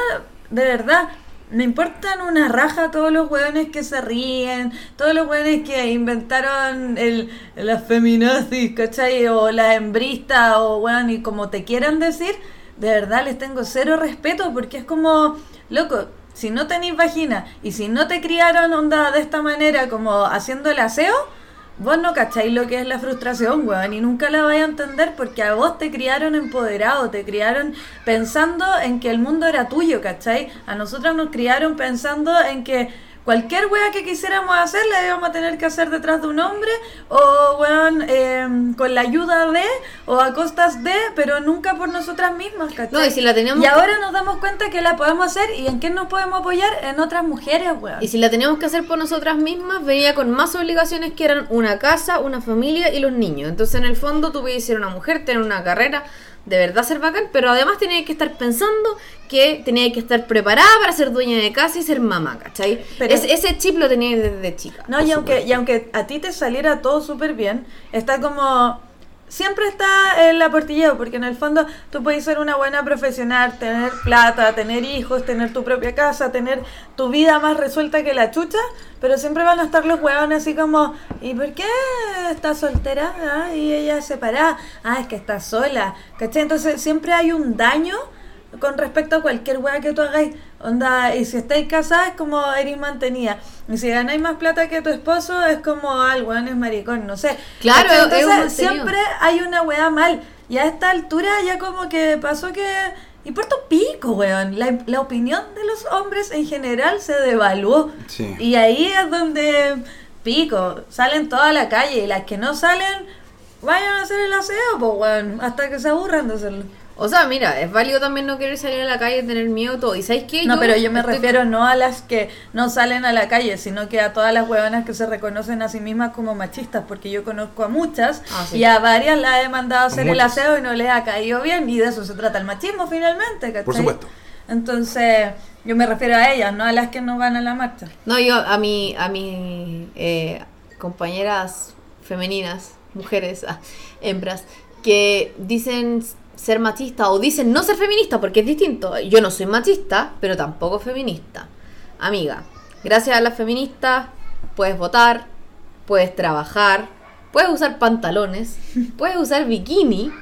de verdad, me importan una raja todos los hueones que se ríen, todos los hueones que inventaron el, las feminazis, ¿cachai? O las hembristas, o weón, y como te quieran decir, de verdad les tengo cero respeto porque es como, loco, si no tenéis vagina y si no te criaron onda de esta manera como haciendo el aseo, Vos no cacháis lo que es la frustración, weón, y nunca la vais a entender porque a vos te criaron empoderado, te criaron pensando en que el mundo era tuyo, ¿cachai? A nosotras nos criaron pensando en que cualquier wea que quisiéramos hacer la íbamos a tener que hacer detrás de un hombre o, weón, eh, con la ayuda de o a costas de, pero nunca por nosotras mismas, ¿cachai? No, y si la teníamos Y ahora nos damos cuenta que la podemos hacer y en qué nos podemos apoyar en otras mujeres, weón. Y si la teníamos que hacer por nosotras mismas, venía con más obligaciones que eran una casa, una familia y los niños. Entonces, en el fondo, tú podías ser una mujer, tener una carrera, de verdad ser bacán, pero además tenías que estar pensando que tenías que estar preparada para ser dueña de casa y ser mamá, ¿cachai? Pero- Es- ese chip lo tenías desde chica. No, y aunque, y aunque a ti te saliera todo súper bien, está como... Siempre está el aportilleo, porque en el fondo tú puedes ser una buena profesional, tener plata, tener hijos, tener tu propia casa, tener tu vida más resuelta que la chucha, pero siempre van a estar los huevones así como, ¿y por qué está soltera? Ah, y ella separada, ah, es que está sola, ¿cachai? Entonces siempre hay un daño con respecto a cualquier weá que tú hagáis. Onda, y si estáis casadas es como eres mantenida. Y si ganáis más plata que tu esposo es como, ah, el weón es maricón, no sé. Claro, un Entonces siempre hay una weá mal. Y a esta altura ya como que pasó que... Y por tu pico, weón. La, la opinión de los hombres en general se devaluó. Sí. Y ahí es donde, pico, salen toda a la calle. Y las que no salen, vayan a hacer el aseo, pues, weón. Hasta que se aburran de hacerlo. O sea, mira, es válido también no querer salir a la calle, tener miedo, todo. ¿Y sabes qué? No, pero yo me estoy- refiero no a las que no salen a la calle, sino que a todas las huevonas que se reconocen a sí mismas como machistas, porque yo conozco a muchas Ah, sí. y a varias las he mandado a hacer el aseo y no les ha caído bien, y de eso se trata el machismo finalmente, ¿cachai? Por supuesto. Entonces, yo me refiero a ellas, no a las que no van a la marcha. No, yo a mi, a mis eh, compañeras femeninas, mujeres, ah, hembras, que dicen ser machista o dicen no ser feminista porque es distinto. Yo no soy machista, pero tampoco feminista. Amiga, gracias a las feministas puedes votar, puedes trabajar, puedes usar pantalones, puedes usar bikini,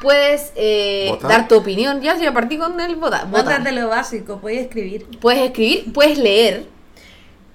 puedes eh, dar tu opinión. Ya, si a partir con el votar. votar. Bótate lo básico, puedes escribir. Puedes escribir, puedes leer,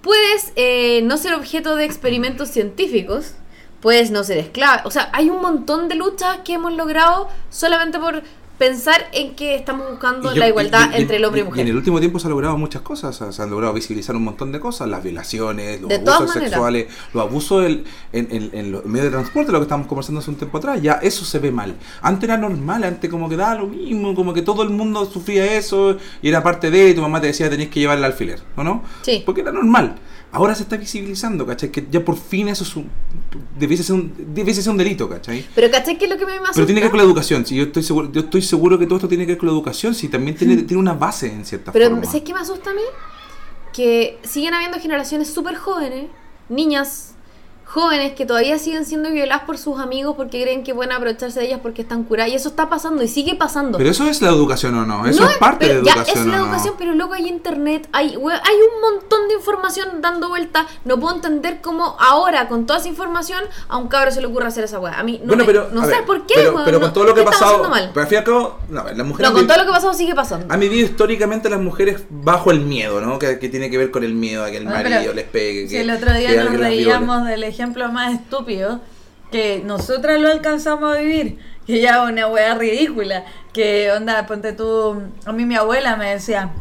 puedes eh, no ser objeto de experimentos científicos, puedes no ser esclava. O sea, hay un montón de luchas que hemos logrado solamente por pensar en que estamos buscando yo- la igualdad y- y- entre el hombre y y- mujer. Y en el último tiempo se han logrado muchas cosas, se han logrado visibilizar un montón de cosas, las violaciones, los De abusos sexuales, los abusos del- en, en- en los medios de transporte, lo que estábamos conversando hace un tiempo atrás, ya eso se ve mal. Antes era normal, antes como que daba lo mismo, como que todo el mundo sufría eso y era parte de, y tu mamá te decía tenías que llevar el alfiler, ¿o no? Sí. Porque era normal. Ahora se está visibilizando, ¿cachai? Que ya por fin eso es un, debiese, ser un, debiese ser un delito, ¿cachai? Pero ¿cachai qué es lo que me asusta? Pero tiene que ver con la educación. Si yo estoy seguro, yo estoy seguro que todo esto tiene que ver con la educación. Si también tiene, tiene una base en cierta Pero forma. ¿sabes qué me asusta a mí? Que siguen habiendo generaciones súper jóvenes, niñas jóvenes que todavía siguen siendo violadas por sus amigos porque creen que pueden aprovecharse de ellas porque están curadas. Y eso está pasando y sigue pasando. Pero eso es la educación o no. Eso No es parte de la ya, educación. es la educación, pero luego hay internet, hay, we- hay un montón de información dando vuelta. No puedo entender cómo ahora, con toda esa información, a un cabro se le ocurre hacer esa weá. A mí no, bueno, me- pero. no a sé ver, por qué, Pero, weón, pero no- con todo lo que ha ¿qué estamos pasado. haciendo mal? Pero al fin y al cabo, no, a las mujeres. No, con todo lo que ha pasado sigue pasando. Han vivido históricamente las mujeres bajo el miedo, ¿no? Que, que tiene que ver con el miedo a que el marido pero les pegue. Si que- el otro que día nos las viole. reíamos del ejemplo más estúpido, que nosotras lo alcanzamos a vivir, que ya una wea ridícula, que onda, ponte tú, a mí mi abuela me decía,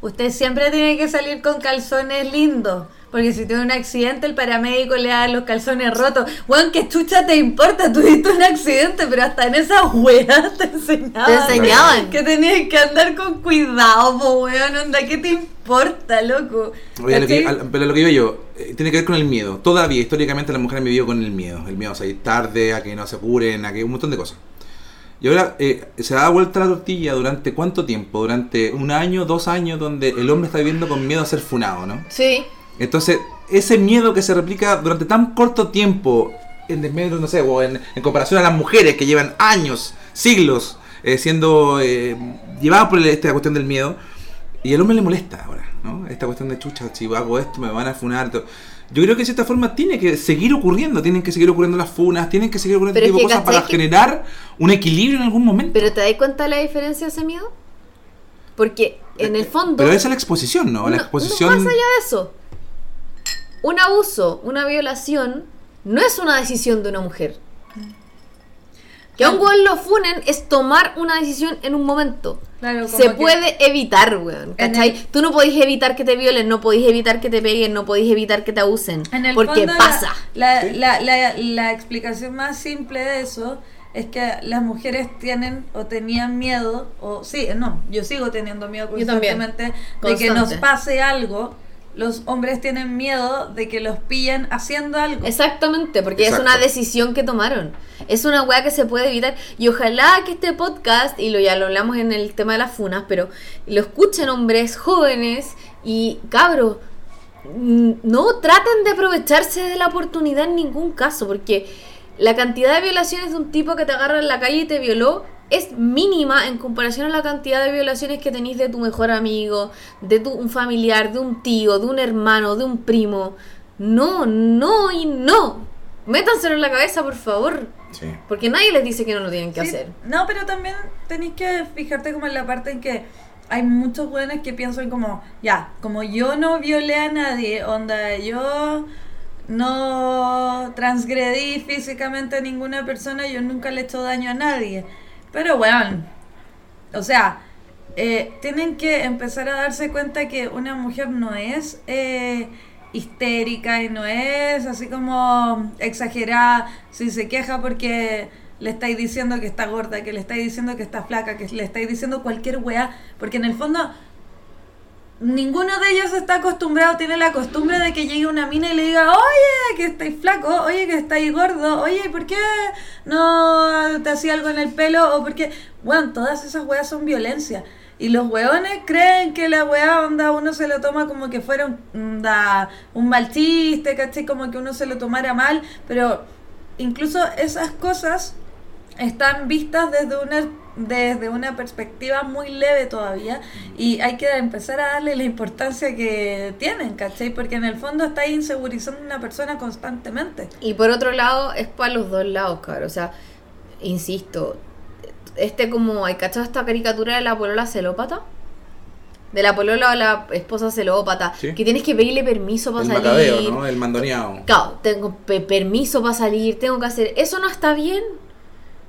usted siempre tiene que salir con calzones lindos. Porque si tiene un accidente, el paramédico le da los calzones rotos. Juan, ¿qué chucha te importa? Tuviste un accidente, pero hasta en esas weas te enseñaban. Te enseñaban. Que tenías que andar con cuidado, po, weón. Onda, ¿qué te importa, loco? Oye, lo que- pero lo que digo yo, eh, tiene que ver con el miedo. Todavía, históricamente, las mujeres han vivido con el miedo. El miedo a salir tarde, a que no se curen, a que un montón de cosas. Y ahora eh, se da vuelta la tortilla durante cuánto tiempo? Durante un año, dos años, donde el hombre está viviendo con miedo a ser funado, ¿no? Sí. Entonces, ese miedo que se replica durante tan corto tiempo, en desmedro, no sé, o en, en comparación a las mujeres que llevan años, siglos, eh, siendo eh, llevadas por el- esta cuestión del miedo, y al hombre le molesta ahora, ¿no? Esta cuestión de chucha, si hago esto me van a funar. todo. Yo creo que de cierta forma tiene que seguir ocurriendo, tienen que seguir ocurriendo las funas, tienen que seguir ocurriendo este es tipo de cosas para ¿cachai que- generar un equilibrio en algún momento. Pero ¿te das cuenta de la diferencia de ese miedo? Porque en el fondo... Pero esa es la exposición, ¿no? La no- exposición... no, más allá de eso. Un abuso, una violación, no es una decisión de una mujer. Que a un weón lo funen es tomar una decisión en un momento. Claro, como Se que- puede evitar, weón. ¿Cachai? el- Tú no podéis evitar que te violen, no podéis evitar que te peguen, no podéis evitar que te abusen. En el porque fondo, pasa. La, la, la, la explicación más simple de eso es que las mujeres tienen o tenían miedo, o sí, no, yo sigo teniendo miedo Yo también. constantemente de que nos Constante. pase algo. Los hombres tienen miedo de que los pillen haciendo algo. Exactamente, porque es una decisión que tomaron. Es una weá que se puede evitar. Y ojalá que este podcast, y lo ya lo hablamos en el tema de las funas, pero lo escuchen hombres jóvenes y cabros. No traten de aprovecharse de la oportunidad en ningún caso, porque la cantidad de violaciones de un tipo que te agarra en la calle y te violó es mínima en comparación a la cantidad de violaciones que tenéis de tu mejor amigo, de tu, un familiar, de un tío, de un hermano, de un primo. No, no y no. Métanselo en la cabeza, por favor. Sí. Porque nadie les dice que no lo tienen que Sí, hacer. No, pero también tenéis que fijarte como en la parte en que hay muchos buenos que piensan como, ya, como yo no violé a nadie, onda, yo no transgredí físicamente a ninguna persona, yo nunca le he hecho daño a nadie. Pero bueno, o sea, eh, tienen que empezar a darse cuenta que una mujer no es eh, histérica y no es así como exagerada si se queja porque le estáis diciendo que está gorda, que le estáis diciendo que está flaca, que le estáis diciendo cualquier weá, porque en el fondo ninguno de ellos está acostumbrado, tiene la costumbre de que llegue una mina y le diga, oye, que estáis flaco, oye, que estáis gordo, oye, ¿por qué no te hacía algo en el pelo? O porque, bueno, todas esas weas son violencia. Y los weones creen que la wea onda uno se lo toma como que fuera un, un mal chiste, ¿cachai? Como que uno se lo tomara mal, pero incluso esas cosas están vistas desde una desde una perspectiva muy leve todavía y hay que empezar a darle la importancia que tienen, ¿cachai? Porque en el fondo está insegurizando a una persona constantemente. Y por otro lado, es para los dos lados, cabrón. O sea, insisto, este como, ¿hay cachado esta caricatura de la polola celópata? De la polola o la esposa celópata, Sí. que tienes que pedirle permiso para El salir. macabeo, ¿no? El mandoneado. Claro, tengo pe- permiso para salir, tengo que hacer. Eso no está bien.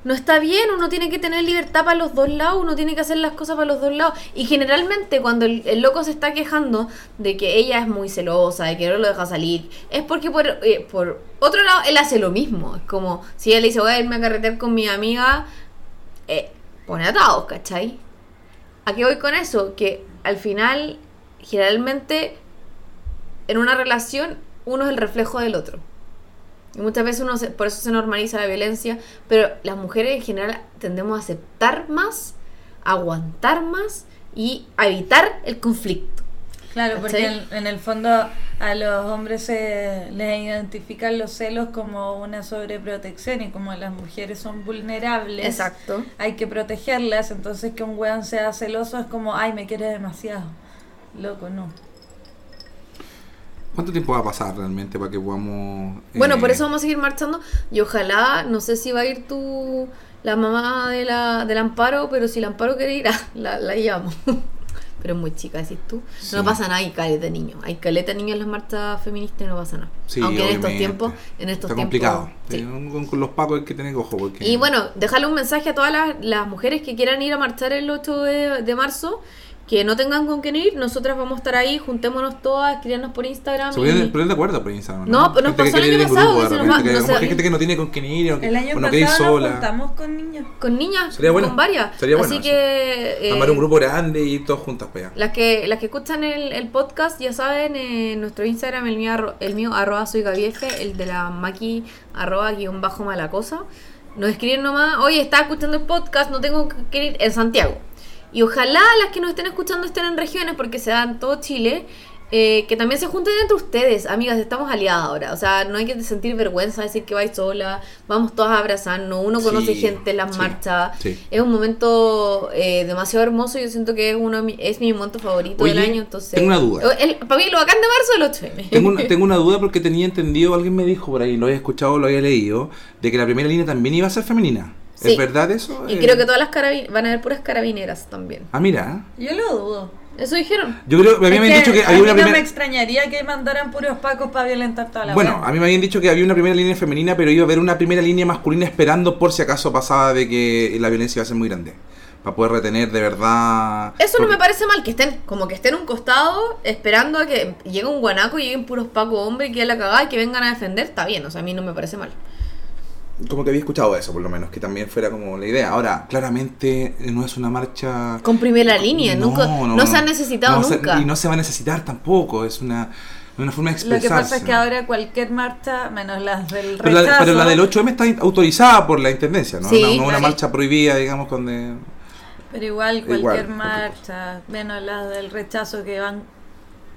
No está bien, uno tiene que tener libertad para los dos lados, uno tiene que hacer las cosas para los dos lados. Y generalmente cuando el, loco se está quejando de que ella es muy celosa, de que no lo deja salir, es porque por, eh, por otro lado él hace lo mismo. Es como si ella le dice voy a irme a carretear con mi amiga, eh, pone atados, ¿cachai? ¿A qué voy con eso? Que al final, generalmente, en una relación, uno es el reflejo del otro. Y muchas veces uno se- por eso se normaliza la violencia, pero las mujeres en general tendemos a aceptar más, a aguantar más y a evitar el conflicto. Claro, porque en, en el fondo a los hombres se les identifican los celos como una sobreprotección y como las mujeres son vulnerables, Exacto. hay que protegerlas, entonces que un weón sea celoso es como, ay, me quiere demasiado. Loco, no. ¿Cuánto tiempo va a pasar realmente para que podamos... Bueno, eh, por eso vamos a seguir marchando y ojalá, no sé si va a ir tu la mamá de la, del Amparo, pero si el Amparo quiere ir, ah, la, la llamo. pero es muy chica, decís tú. Sí. No pasa nada, hay caleta de niños. Hay caleta de niños en las marchas feministas y no pasa nada. Sí, Aunque en estos obviamente. tiempos, en estos Está tiempos. complicado. sí. Eh, Con, con los pacos hay que tener ojo. Porque... Y bueno, dejarle un mensaje a todas las, las mujeres que quieran ir a marchar el 8 de, de marzo, que no tengan con quién ir, nosotras vamos a estar ahí, juntémonos todas, escríbanos por Instagram. Se y- poner de acuerdo por Instagram. No, pero nos Gente que pasó el año pasado, grupo, que que no sé. hay gente que no tiene con quién ir o que El año o no quiere ir pasado nos sola. juntamos con niños. Con niñas, Sería bueno, con varias. sería bueno Así eso. que... eh, Armar un grupo grande y ir todos juntas para allá. Las que, las que escuchan el, el podcast ya saben, eh, nuestro Instagram, el mío, arro- el mío arroba soy Gabiefe, el de la Maki arroba guion bajo mala cosa. Nos escriben nomás, oye, estaba escuchando el podcast, no tengo que ir en Santiago. Y ojalá las que nos estén escuchando estén en regiones porque se da en todo Chile. eh, que también se junten entre ustedes, amigas, estamos aliadas ahora. O sea, no hay que sentir vergüenza de decir que vais sola. Vamos todas a abrazarnos. Uno conoce Sí, gente en las sí, marchas. sí. Es un momento eh, demasiado hermoso. Yo siento que es uno mi- es mi momento favorito del año. Entonces, tengo una duda. El- para mí, lo bacán de marzo es el 8M. Tengo una, tengo una duda porque tenía entendido, alguien me dijo por ahí, lo había escuchado, lo había leído, de que la primera línea también iba a ser femenina. Sí. ¿Es verdad eso? Y Eh, creo que todas las carabineras van a haber puras carabineras también. Ah, mira. Yo lo dudo. Eso dijeron. Yo creo, a mí me habían dicho que a había mí una no me extrañaría que mandaran puros pacos para violentar toda la Bueno, a mí me habían dicho que había una primera línea femenina, pero iba a haber una primera línea masculina esperando por si acaso pasaba de que la violencia iba a ser muy grande. Para poder retener de verdad... Eso no me parece mal, que estén como que estén en un costado esperando a que llegue un guanaco y lleguen puros pacos hombres y que la cagada y que vengan a defender. Está bien, o sea, a mí no me parece mal. Como que había escuchado eso, por lo menos, que también fuera como la idea. Ahora, claramente eh, no es una marcha... Con primera línea, nunca, no, se ha necesitado no se- nunca. y no se va a necesitar tampoco, es una, una forma de Lo que pasa es que ahora cualquier marcha, menos las del pero, la, rechazo, pero la del 8M está autorizada por la Intendencia, ¿no? Sí, no, no una marcha prohibida, digamos, con de... pero igual cualquier marcha, menos las del rechazo que van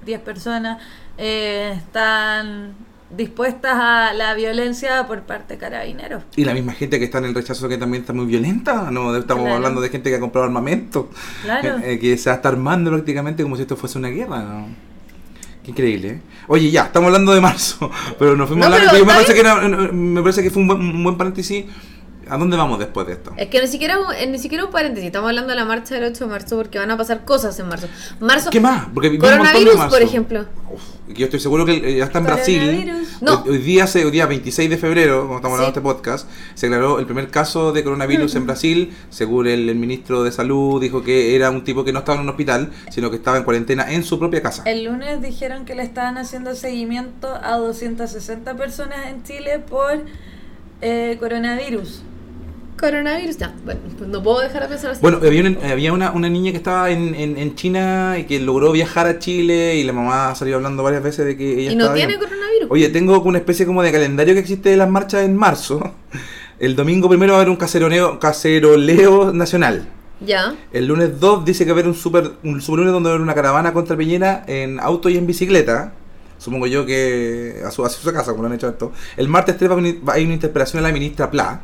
10 personas, eh, están dispuestas a la violencia por parte de carabineros. Y la misma gente que está en el rechazo que también está muy violenta, ¿no? Estamos Claro. hablando de gente que ha comprado armamento, Claro. eh, eh, que se está armando prácticamente como si esto fuese una guerra, ¿no? Qué increíble, ¿eh? Oye, ya, estamos hablando de marzo, pero nos fuimos No, a hablar, pero pero me está parece, que era- me parece que fue un buen, un buen paréntesis. ¿A dónde vamos después de esto? Es que ni siquiera, ni siquiera un paréntesis, estamos hablando de la marcha del 8 de marzo porque van a pasar cosas en marzo. Marzo ¿Qué más? Porque Coronavirus, marzo. por ejemplo. Uf, yo estoy seguro que eh, ya está en Brasil. No. Hoy, hoy día, se- hoy día 26 de febrero, como estamos hablando Sí. de este podcast, se declaró el primer caso de coronavirus en Brasil. Según el, el ministro de Salud, dijo que era un tipo que no estaba en un hospital, sino que estaba en cuarentena en su propia casa. El lunes dijeron que le estaban haciendo seguimiento a 260 personas en Chile por eh, coronavirus. Coronavirus, ya. Bueno, pues no puedo dejar de pensar así. Bueno, había, una, había una, una niña que estaba en, en, en China y que logró viajar a Chile y la mamá salió hablando varias veces de que ella y no estaba tiene bien. coronavirus. Oye, tengo una especie como de calendario que existe de las marchas en marzo. El domingo primero va a haber un caseroleo, caceroleo nacional. Ya. El lunes 2 dice que va a haber un super, un super lunes donde va a haber una caravana contra Piñera en auto y en bicicleta. Supongo yo que a su, a su casa, como lo han hecho esto. El martes 3 va a hay una interpelación a la ministra Pla.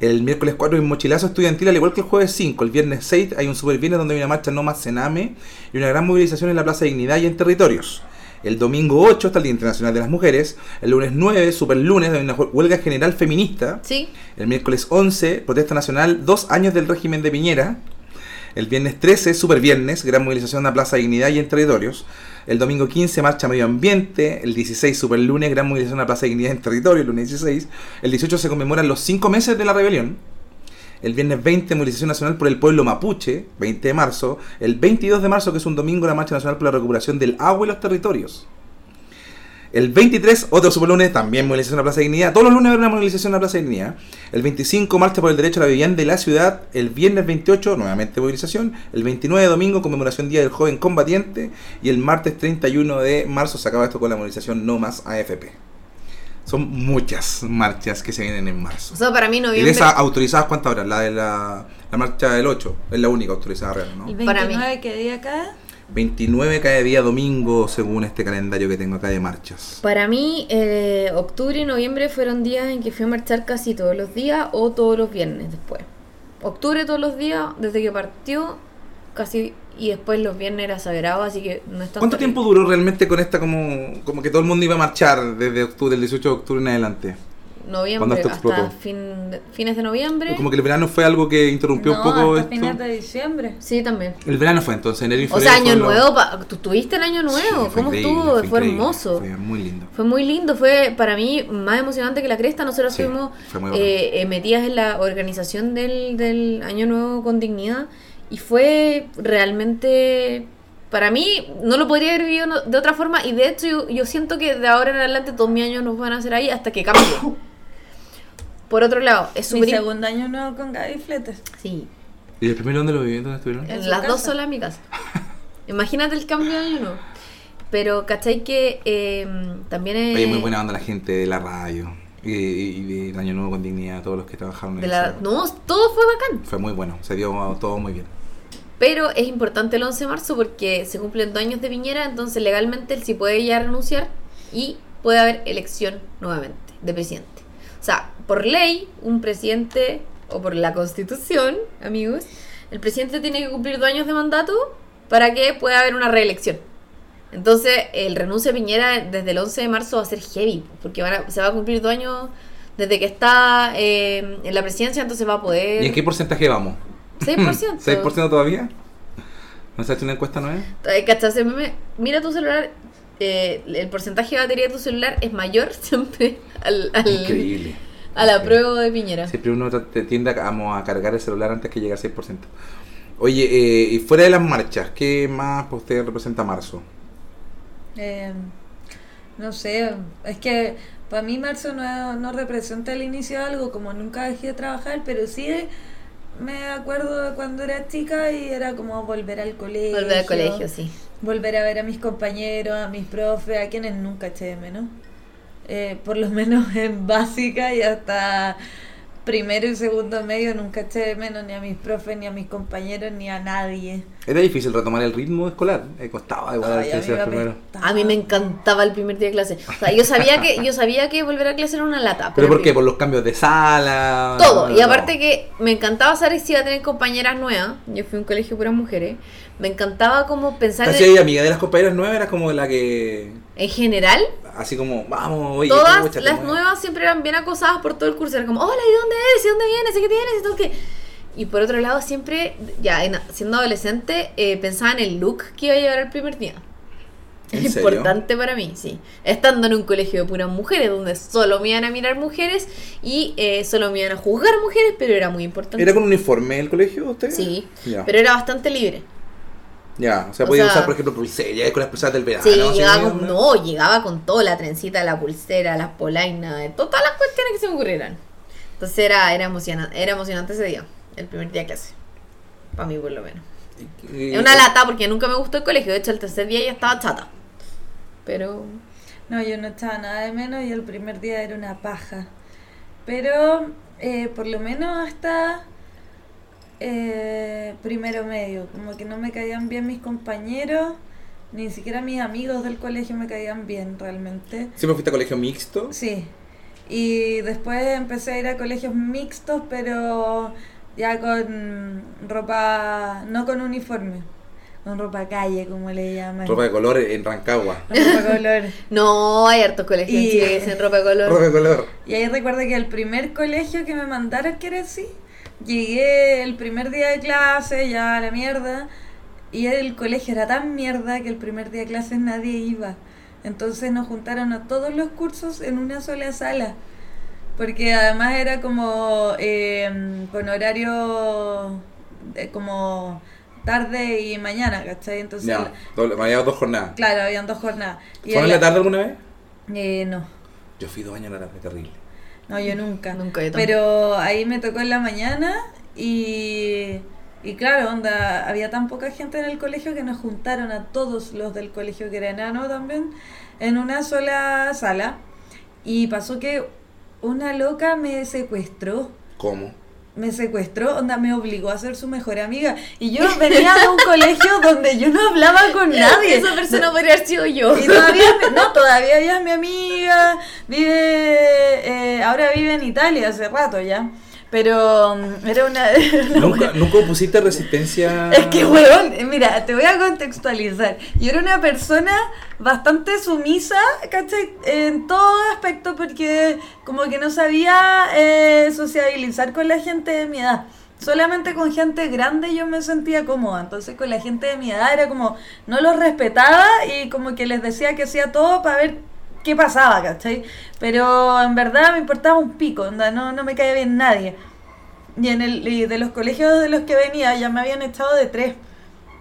El miércoles 4 hay un mochilazo estudiantil, al igual que el jueves 5. El viernes 6 hay un super viernes donde hay una marcha no más cename y una gran movilización en la Plaza Dignidad y en territorios. El domingo 8 está el Día Internacional de las Mujeres. El lunes 9, super lunes, hay una huelga general feminista. Sí. El miércoles 11, protesta nacional, dos años del régimen de Piñera. El viernes 13, super viernes, gran movilización la Plaza Dignidad y en territorios. El domingo 15, marcha medio ambiente. El 16, super lunes, gran movilización la Plaza Dignidad en territorio, el lunes 16. El 18 se conmemoran los cinco meses de la rebelión. El viernes 20, movilización nacional por el pueblo mapuche, 20 de marzo. El 22 de marzo, que es un domingo, la marcha nacional por la recuperación del agua y los territorios. El 23, otro superlunes, también movilización en la Plaza de Dignidad. Todos los lunes habrá una movilización en la Plaza de Dignidad. El 25, marcha por el derecho a la vivienda de la ciudad. El viernes 28, nuevamente movilización. El 29, domingo, conmemoración Día del Joven Combatiente. Y el martes 31 de marzo se acaba esto con la movilización No Más AFP. Son muchas marchas que se vienen en marzo. O sea, para mí ¿Y de noviembre. esas autorizadas cuántas horas? La de la, la marcha del 8 es la única autorizada real, ¿no? ¿El Para mí. 29 qué día cae? 29 cae día domingo según este calendario que tengo acá de marchas. Para mí, eh, octubre y noviembre fueron días en que fui a marchar casi todos los días o todos los viernes después. Octubre todos los días, desde que partió, casi. Y después los viernes era sagrado, así que no es ¿Cuánto terrible. tiempo duró realmente con esta como, como que todo el mundo iba a marchar desde octubre, del 18 de octubre en adelante? Noviembre, ¿Cuándo esto hasta fin de- fines de noviembre. Como que el verano fue algo que interrumpió no, un poco hasta esto. fines de diciembre. Sí, también. El verano fue entonces, enero y O febrero. sea, año nuevo, pa- tú tuviste el año Sí, nuevo, fue ¿cómo estuvo? Fue, hermoso. Fue muy lindo. Fue muy lindo, fue para mí más emocionante que la cresta. Nosotros Sí, bueno. eh, eh, metidas en la organización del, del Año Nuevo con Dignidad y fue realmente, para mí, no lo podría haber vivido de otra forma y de hecho yo, yo siento que de ahora en adelante todos mis años nos van a hacer ahí hasta que cambie. Por otro lado, es Mi súper... segundo año nuevo con Gaby Fletes. Sí, ¿Y el primero dónde lo viví? ¿Dónde estuvieron? En su las dos solas en mi casa. Imagínate el cambio de año nuevo. Pero, ¿cachai? Que eh, también es... Oye, muy buena onda la gente de la radio. Y, y, Año Nuevo con Dignidad, todos los que trabajaron en de la-. No, todo fue bacán. Fue muy bueno, se dio todo muy bien. Pero es importante el 11 de marzo porque se cumplen dos años de Piñera, entonces legalmente él sí puede ya renunciar y puede haber elección nuevamente de presidente. Por ley, un presidente, o por la constitución, amigos, el presidente tiene que cumplir dos años de mandato para que pueda haber una reelección. Entonces, el renuncio de Piñera desde el 11 de marzo va a ser heavy, porque van a- se va a cumplir dos años desde que está eh, en la presidencia, entonces va a poder... ¿Y en qué porcentaje vamos? 6%. ¿6% todavía? ¿No se ha hecho una encuesta nueva? Mira tu celular, eh, el porcentaje de batería de tu celular es mayor siempre al, al- Increíble. A la prueba de Piñera. Siempre uno te tiende a, vamos a cargar el celular antes que llegue al 6%. Oye, eh, y fuera de las marchas, ¿qué más para usted representa marzo? Eh, no sé, es que para mí marzo no, no representa el inicio de algo, como nunca dejé de trabajar, pero sí me acuerdo de cuando era chica y era como volver al colegio. Volver al colegio, sí. Volver a ver a mis compañeros, a mis profes, a quienes nunca eché de menos. Eh, por lo menos en básica y hasta primero y segundo medio nunca eché de menos ni a mis profes, ni a mis compañeros, ni a nadie. Era difícil retomar el ritmo escolar, eh, costaba igual Ay, a mí primero. A mí me encantaba el primer día de clase. O sea, yo sabía que, yo sabía que volver a clase era una lata. ¿Pero por el qué? ¿Por los cambios de sala? Todo. Y No. aparte que me encantaba saber si iba a tener compañeras nuevas. Yo fui a un colegio puras mujeres. Me encantaba como pensar Casi en, ahí, amiga de las compañeras nuevas, era como la que. en general. Así como, vamos, oye, Todas las nuevas siempre eran bien acosadas por todo el curso. Era como, hola, ¿y dónde eres? ¿Y dónde vienes? ¿Y qué tienes? ¿Y todo qué? Y por otro lado, siempre, ya en- siendo adolescente, eh, pensaba en el look que iba a llevar el primer día. ¿En Es serio? importante para mí, sí. Estando en un colegio de puras mujeres, donde solo me iban a mirar mujeres y eh, solo me iban a juzgar mujeres, pero era muy importante. ¿Era con uniforme el colegio usted? Sí, pero era bastante libre. Ya. o sea, o podía sea- usar, por ejemplo, pulseras con las pulseras del verano. Sí, ¿no? llegaba con, no, llegaba con todo, la trencita, la pulsera, las polainas, de todas las cuestiones que se me ocurrieran. Entonces era, era, emocionante, era emocionante ese día, el primer día que clase. Para mí por lo menos. Es una lata porque nunca me gustó el colegio, de hecho el tercer día ya estaba chata. Pero No, yo no echaba nada de menos y el primer día era una paja. Pero eh, por lo menos hasta eh, primero medio, como que no me caían bien mis compañeros, ni siquiera mis amigos del colegio me caían bien realmente. ¿Siempre fuiste a colegio mixto? Sí. Y después empecé a ir a colegios mixtos, pero ya con ropa, no con uniforme, con ropa calle, como le llaman. Ropa de color en Rancagua. Ropa color. No, hay hartos colegios Y- en Chile que dicen ropa de color. Ropa de color. Y ahí recuerdo que el primer colegio que me mandaron, que era así, llegué el primer día de clase, ya a la mierda, y el colegio era tan mierda que el primer día de clase nadie iba. Entonces nos juntaron a todos los cursos en una sola sala. Porque además era como eh, con horario de como tarde y mañana, ¿cachai? Entonces, Ya, doble, había dos jornadas. claro, habían dos jornadas. ¿Fueron en la tarde alguna vez? Eh, no. Yo fui dos años en la tarde, terrible. No, yo nunca. Nunca, yo. Pero ahí me tocó en la mañana y, y claro, onda, había tan poca gente en el colegio que nos juntaron a todos los del colegio, que era enano también, en una sola sala. Y pasó que una loca me secuestró. ¿Cómo? Me secuestró, onda, me obligó a ser su mejor amiga. Y yo venía de un colegio donde yo no hablaba con nadie. Esa persona podría haber sido yo. Y todavía, no, todavía ella es mi amiga, vive, eh, ahora vive en Italia hace rato ya, pero mm, era una... ¿Nunca, ¿Nunca opusiste resistencia? Es que, weón, mira, te voy a contextualizar. Yo era una persona bastante sumisa, ¿cachai? En todo aspecto, porque como que no sabía eh, sociabilizar con la gente de mi edad. Solamente con gente grande yo me sentía cómoda. Entonces con la gente de mi edad era como, no los respetaba y como que les decía que hacía todo para ver qué pasaba, ¿cachai? Pero en verdad me importaba un pico, onda, no, no me caía bien nadie. Y, en el, y de los colegios de los que venía ya me habían echado de tres.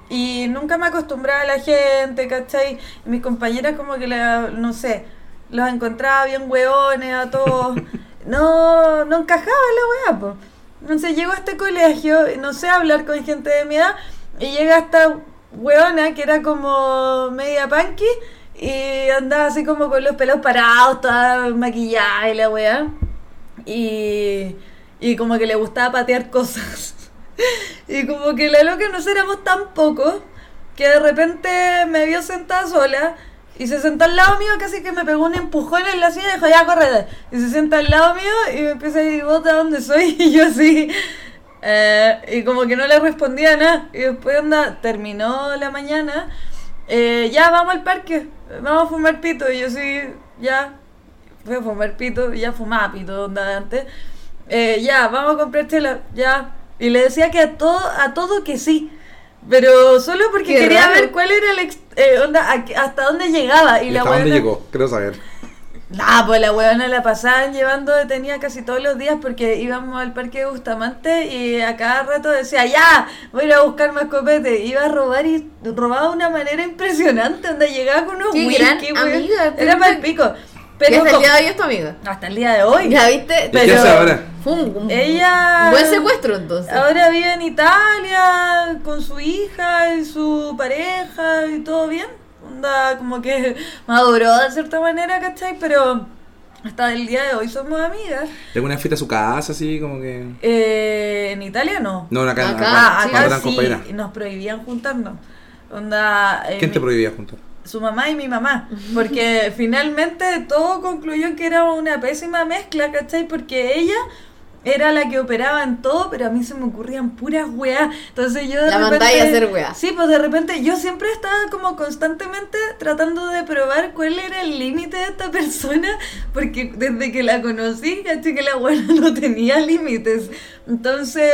Y nunca me acostumbraba a la gente, ¿cachai? Y mis compañeras como que, la, no sé, los encontraba bien hueones a todos. No, no encajaba la weá, pues. Entonces llego a este colegio, no sé hablar con gente de mi edad, y llega esta weona que era como media punky, y andaba así como con los pelos parados, toda maquillada y la weá. Y, y como que le gustaba patear cosas. y como que la loca nos éramos tan pocos que de repente me vio sentada sola y se sentó al lado mío, casi que me pegó un empujón en la silla y dijo, ya, corre. Y se sienta al lado mío y me empieza a decir, ¿vos de dónde soy? Y yo así, eh, y como que no le respondía nada. Y después anda, terminó la mañana, eh, ya, vamos al parque, vamos a fumar pito. Y yo sí, ya, fui a fumar pito, ya fumaba pito, onda de antes. Eh, ya, vamos a comprar chela, ya. Y le decía que a todo, a todo que sí. Pero solo porque Qué quería raro. ver cuál era el ex- eh, onda, a- hasta dónde llegaba. Y, ¿Y la hasta dónde llegó? Quiero saber. Nah, pues la huevona la pasaban llevando detenida casi todos los días porque íbamos al parque de Bustamante y a cada rato decía, ya, voy a ir a buscar más copete. Iba a robar y robaba de una manera impresionante, donde llegaba con unos Qué whisky, gran weón. amiga, Era pero- para el pico. Pero hasta el día de hoy es tu amiga. hasta el día de hoy. Ya viste, ¿Y qué Pero- hace ahora? fue un, un Ella- buen secuestro entonces. Ahora vive en Italia con su hija y su pareja y todo bien. Onda como que maduró de cierta manera, ¿cachai? Pero hasta el día de hoy somos amigas. ¿Alguna vez fuiste a su casa así como que.? Eh, en Italia no. No, acá, Acá, acá, Ah, sí. acá sí, nos prohibían juntarnos. Onda, eh, ¿Quién te mi- prohibía juntar? su mamá y mi mamá. Porque finalmente todo concluyó en que era una pésima mezcla, ¿cachai? Porque ella era la que operaba en todo, pero a mí se me ocurrían puras weas. Entonces yo de La repente... mandáis a hacer weas. Sí, pues de repente yo siempre estaba como constantemente tratando de probar cuál era el límite de esta persona, porque desde que la conocí, caché que la wea no tenía límites. Entonces,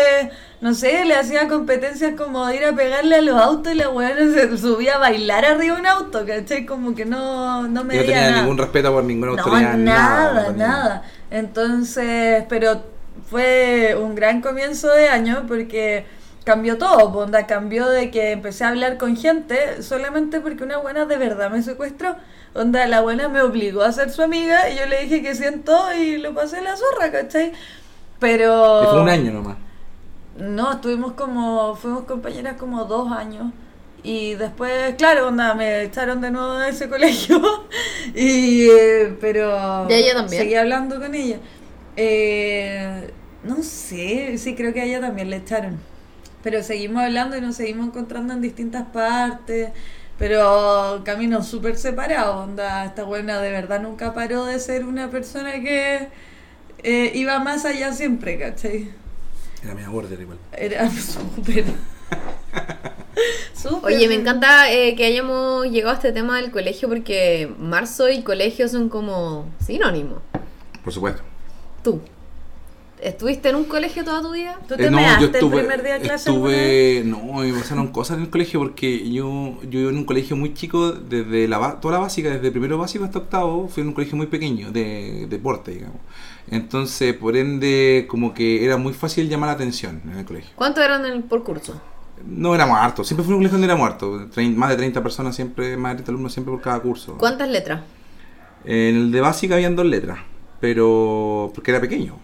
no sé, le hacía competencias como de ir a pegarle a los autos y la wea se subía a bailar arriba de un auto, ¿cachai? Como que no, no me no tenía nada. ningún respeto por ninguna No, autoridad. nada, no tenía. nada. Entonces, pero fue un gran comienzo de año porque cambió todo, po, onda, cambió de que empecé a hablar con gente solamente porque una buena de verdad me secuestró. Onda, la buena me obligó a ser su amiga y yo le dije que siento y lo pasé la zorra, ¿cachai? Pero... Y fue un año nomás. No, estuvimos como, fuimos compañeras como dos años. Y después, claro, onda, me echaron de nuevo de ese colegio. y, eh, pero... ¿Y ella también? Seguí hablando con ella. Eh, no sé, sí, creo que a ella también le echaron. Pero seguimos hablando y nos seguimos encontrando en distintas partes. Pero caminos súper separados, onda, esta buena de verdad nunca paró de ser una persona que eh, iba más allá siempre, ¿cachai? Era media border igual. Era súper... súper- Oye, me encanta eh, que hayamos llegado a este tema del colegio porque marzo y colegio son como sinónimos. Por supuesto. Tú, ¿estuviste en un colegio toda tu vida? ¿Tú te Eh, no, measte yo el estuve, primer día de clase? estuve, no, me pasaron cosas en el colegio porque yo, yo iba en un colegio muy chico, desde la, toda la básica, desde primero básico hasta octavo, fui en un colegio muy pequeño, de deporte, digamos. Entonces, por ende, como que era muy fácil llamar la atención en el colegio. ¿Cuántos eran en el, por curso? No éramos hartos, siempre fue un colegio donde éramos hartos, más de 30 personas siempre, más de 30 alumnos siempre por cada curso. ¿Cuántas letras? En el de básica habían dos letras, pero porque era pequeño.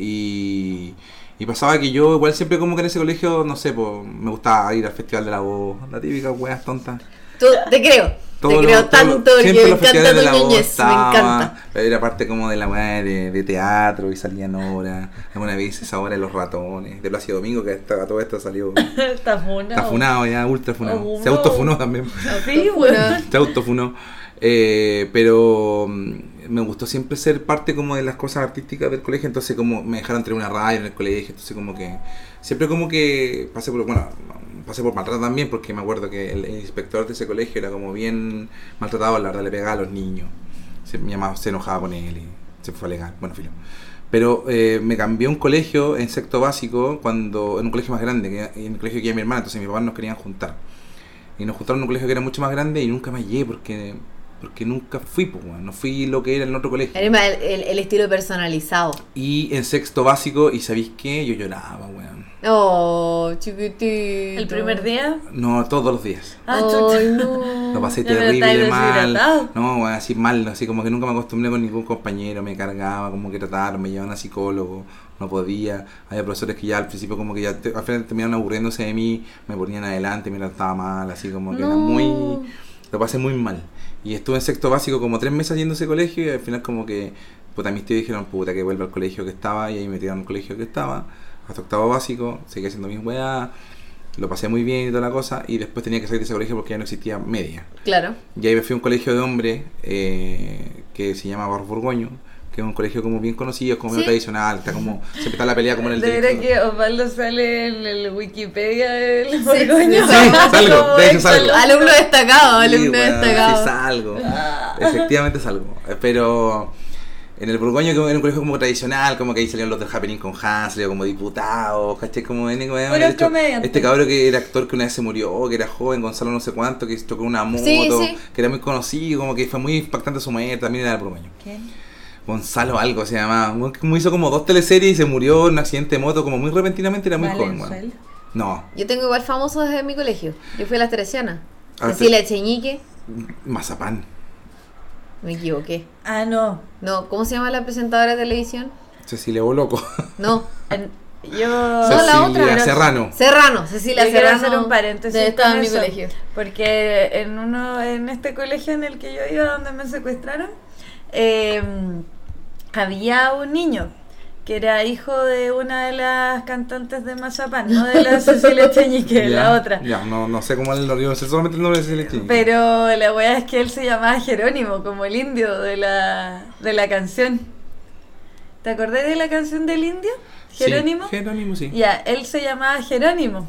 Y, y pasaba que yo igual siempre como que en ese colegio, no sé, pues, me gustaba ir al Festival de la Voz, la típica weas tontas. Tú, te creo, Todo te creo tanto lo- porque siempre me los encanta festivales de tu la Voz niñez, me estaba- encanta. Era parte como de la weá de, de teatro y salían obras. Alguna vez esa obra de los ratones, de Plácido Domingo, que hasta todo esto salió. Está funado. Está funado ya, ultra funado. Oh, Se autofunó también. Sí, Funado. weón. Se autofunó. Eh, pero mm, me gustó siempre ser parte como de las cosas artísticas del colegio, entonces como me dejaron tener una radio en el colegio, entonces como que siempre como que pasé por, bueno, pasé por maltrato también, porque me acuerdo que el, inspector de ese colegio era como bien maltratado, la verdad le pegaba a los niños, se, enojaba con él y se fue a alegar, bueno. Pero eh, me cambié un colegio en sexto básico, cuando en un colegio más grande, en el colegio que iba mi hermana, entonces mis papás nos querían juntar. Y nos juntaron en un colegio que era mucho más grande y nunca me hallé porque, porque nunca fui, pues, no fui lo que era en el otro colegio. Era el, el- el estilo personalizado. Y en sexto básico, ¿y sabéis qué? Yo lloraba, weón. Oh, chiquitito. ¿El primer día? No, todos los días. Ah, chucha. Ay, no. Lo pasé terrible mal. No, weón, así mal, así como que nunca me acostumbré con ningún compañero, me cargaba, como que trataron, me llevaban a psicólogo, no podía. Había profesores que ya al principio como que ya te- al final terminaron aburriéndose de mí, me ponían adelante, me trataba mal, así como que era muy... Lo pasé muy mal. Y estuve en sexto básico como tres meses yendo a ese colegio y al final como que, puta, mis tíos dijeron, puta, que vuelva al colegio que estaba y ahí me tiraron al colegio que estaba, hasta octavo básico, seguí haciendo mis weas, lo pasé muy bien y toda la cosa y después tenía que salir de ese colegio porque ya no existía media. Claro. Y ahí me fui a un colegio de hombres eh, que se llama Barros Borgoño, que es un colegio como bien conocido, como Sí. tradicional, está como, siempre está la pelea como en el De directo. que Osvaldo sale en el Wikipedia del Sí, Borgoño. sí, salgo, Como de hecho ex salgo. alumno. Alumno destacado, Sí, alumno destacado. sí salgo. Efectivamente salgo. Eh, Pero en el Borgoño, que era un colegio como tradicional, como que ahí salieron los del Happening con Hans, salieron como diputados, ¿cachai? Como en hecho, este cabrón que era actor que una vez se murió, que era joven, Gonzalo no sé cuánto, que chocó una moto, Sí, sí. que era muy conocido, como que fue muy impactante su muerte, también era del Borgoño. ¿Quién? Gonzalo algo se llamaba, como hizo como dos teleseries y se murió en un accidente de moto, como muy repentinamente, era muy joven. Valenzuela. No, Yo tengo igual famosos desde mi colegio. Yo fui a las Teresianas. Ah, Cecilia Cheñique. Mazapán. Me equivoqué. Ah, no. No, ¿cómo se llama la presentadora de televisión? Cecilia Boloco. No. En- yo. No, la Cecilia otra. Serrano. Serrano, Cecilia Yo quiero Serrano. hacer un paréntesis de- Estaba en mi colegio. Porque en uno, en este colegio en el que yo iba, donde me secuestraron, eh, había un niño que era hijo de una de las cantantes de Mazapán, no de la Cecilia Cheñique, la otra. Ya, no, no sé cómo el yo sé solamente el nombre de Cecilia Cheñique. Pero la weá es que él se llamaba Jerónimo, como el indio de la, de la canción. ¿Te acordás de la canción del indio? Sí, Jerónimo. Jerónimo, sí. Ya, él se llamaba Jerónimo.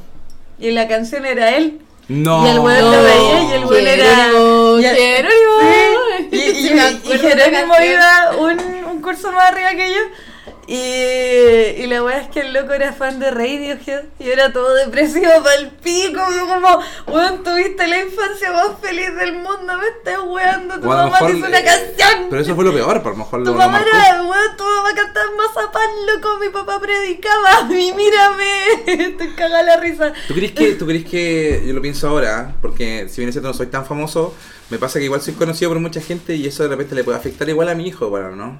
Y la canción era él. No. Y el weón lo veía y el weón era. Jerónimo, y- Jerónimo. Sí, y, y- y la Jerónimo iba un, un curso más arriba que yo. Y, y la weá es que el loco era fan de Radiohead y era todo depresivo pa'l pico. Como, weón, tuviste la infancia más feliz del mundo, me estás weando, tu O a lo mamá te hizo una eh, canción. Pero eso fue lo peor, por lo mejor Tu lo, lo mamá era, weón, tu mamá cantaba mazapán, loco, mi papá predicaba, y mírame, estoy cagada la risa. ¿Tú crees que, tú crees que, yo lo pienso ahora, porque si bien es cierto no soy tan famoso, me pasa que igual soy conocido por mucha gente y eso de repente le puede afectar igual a mi hijo, bueno, ¿no?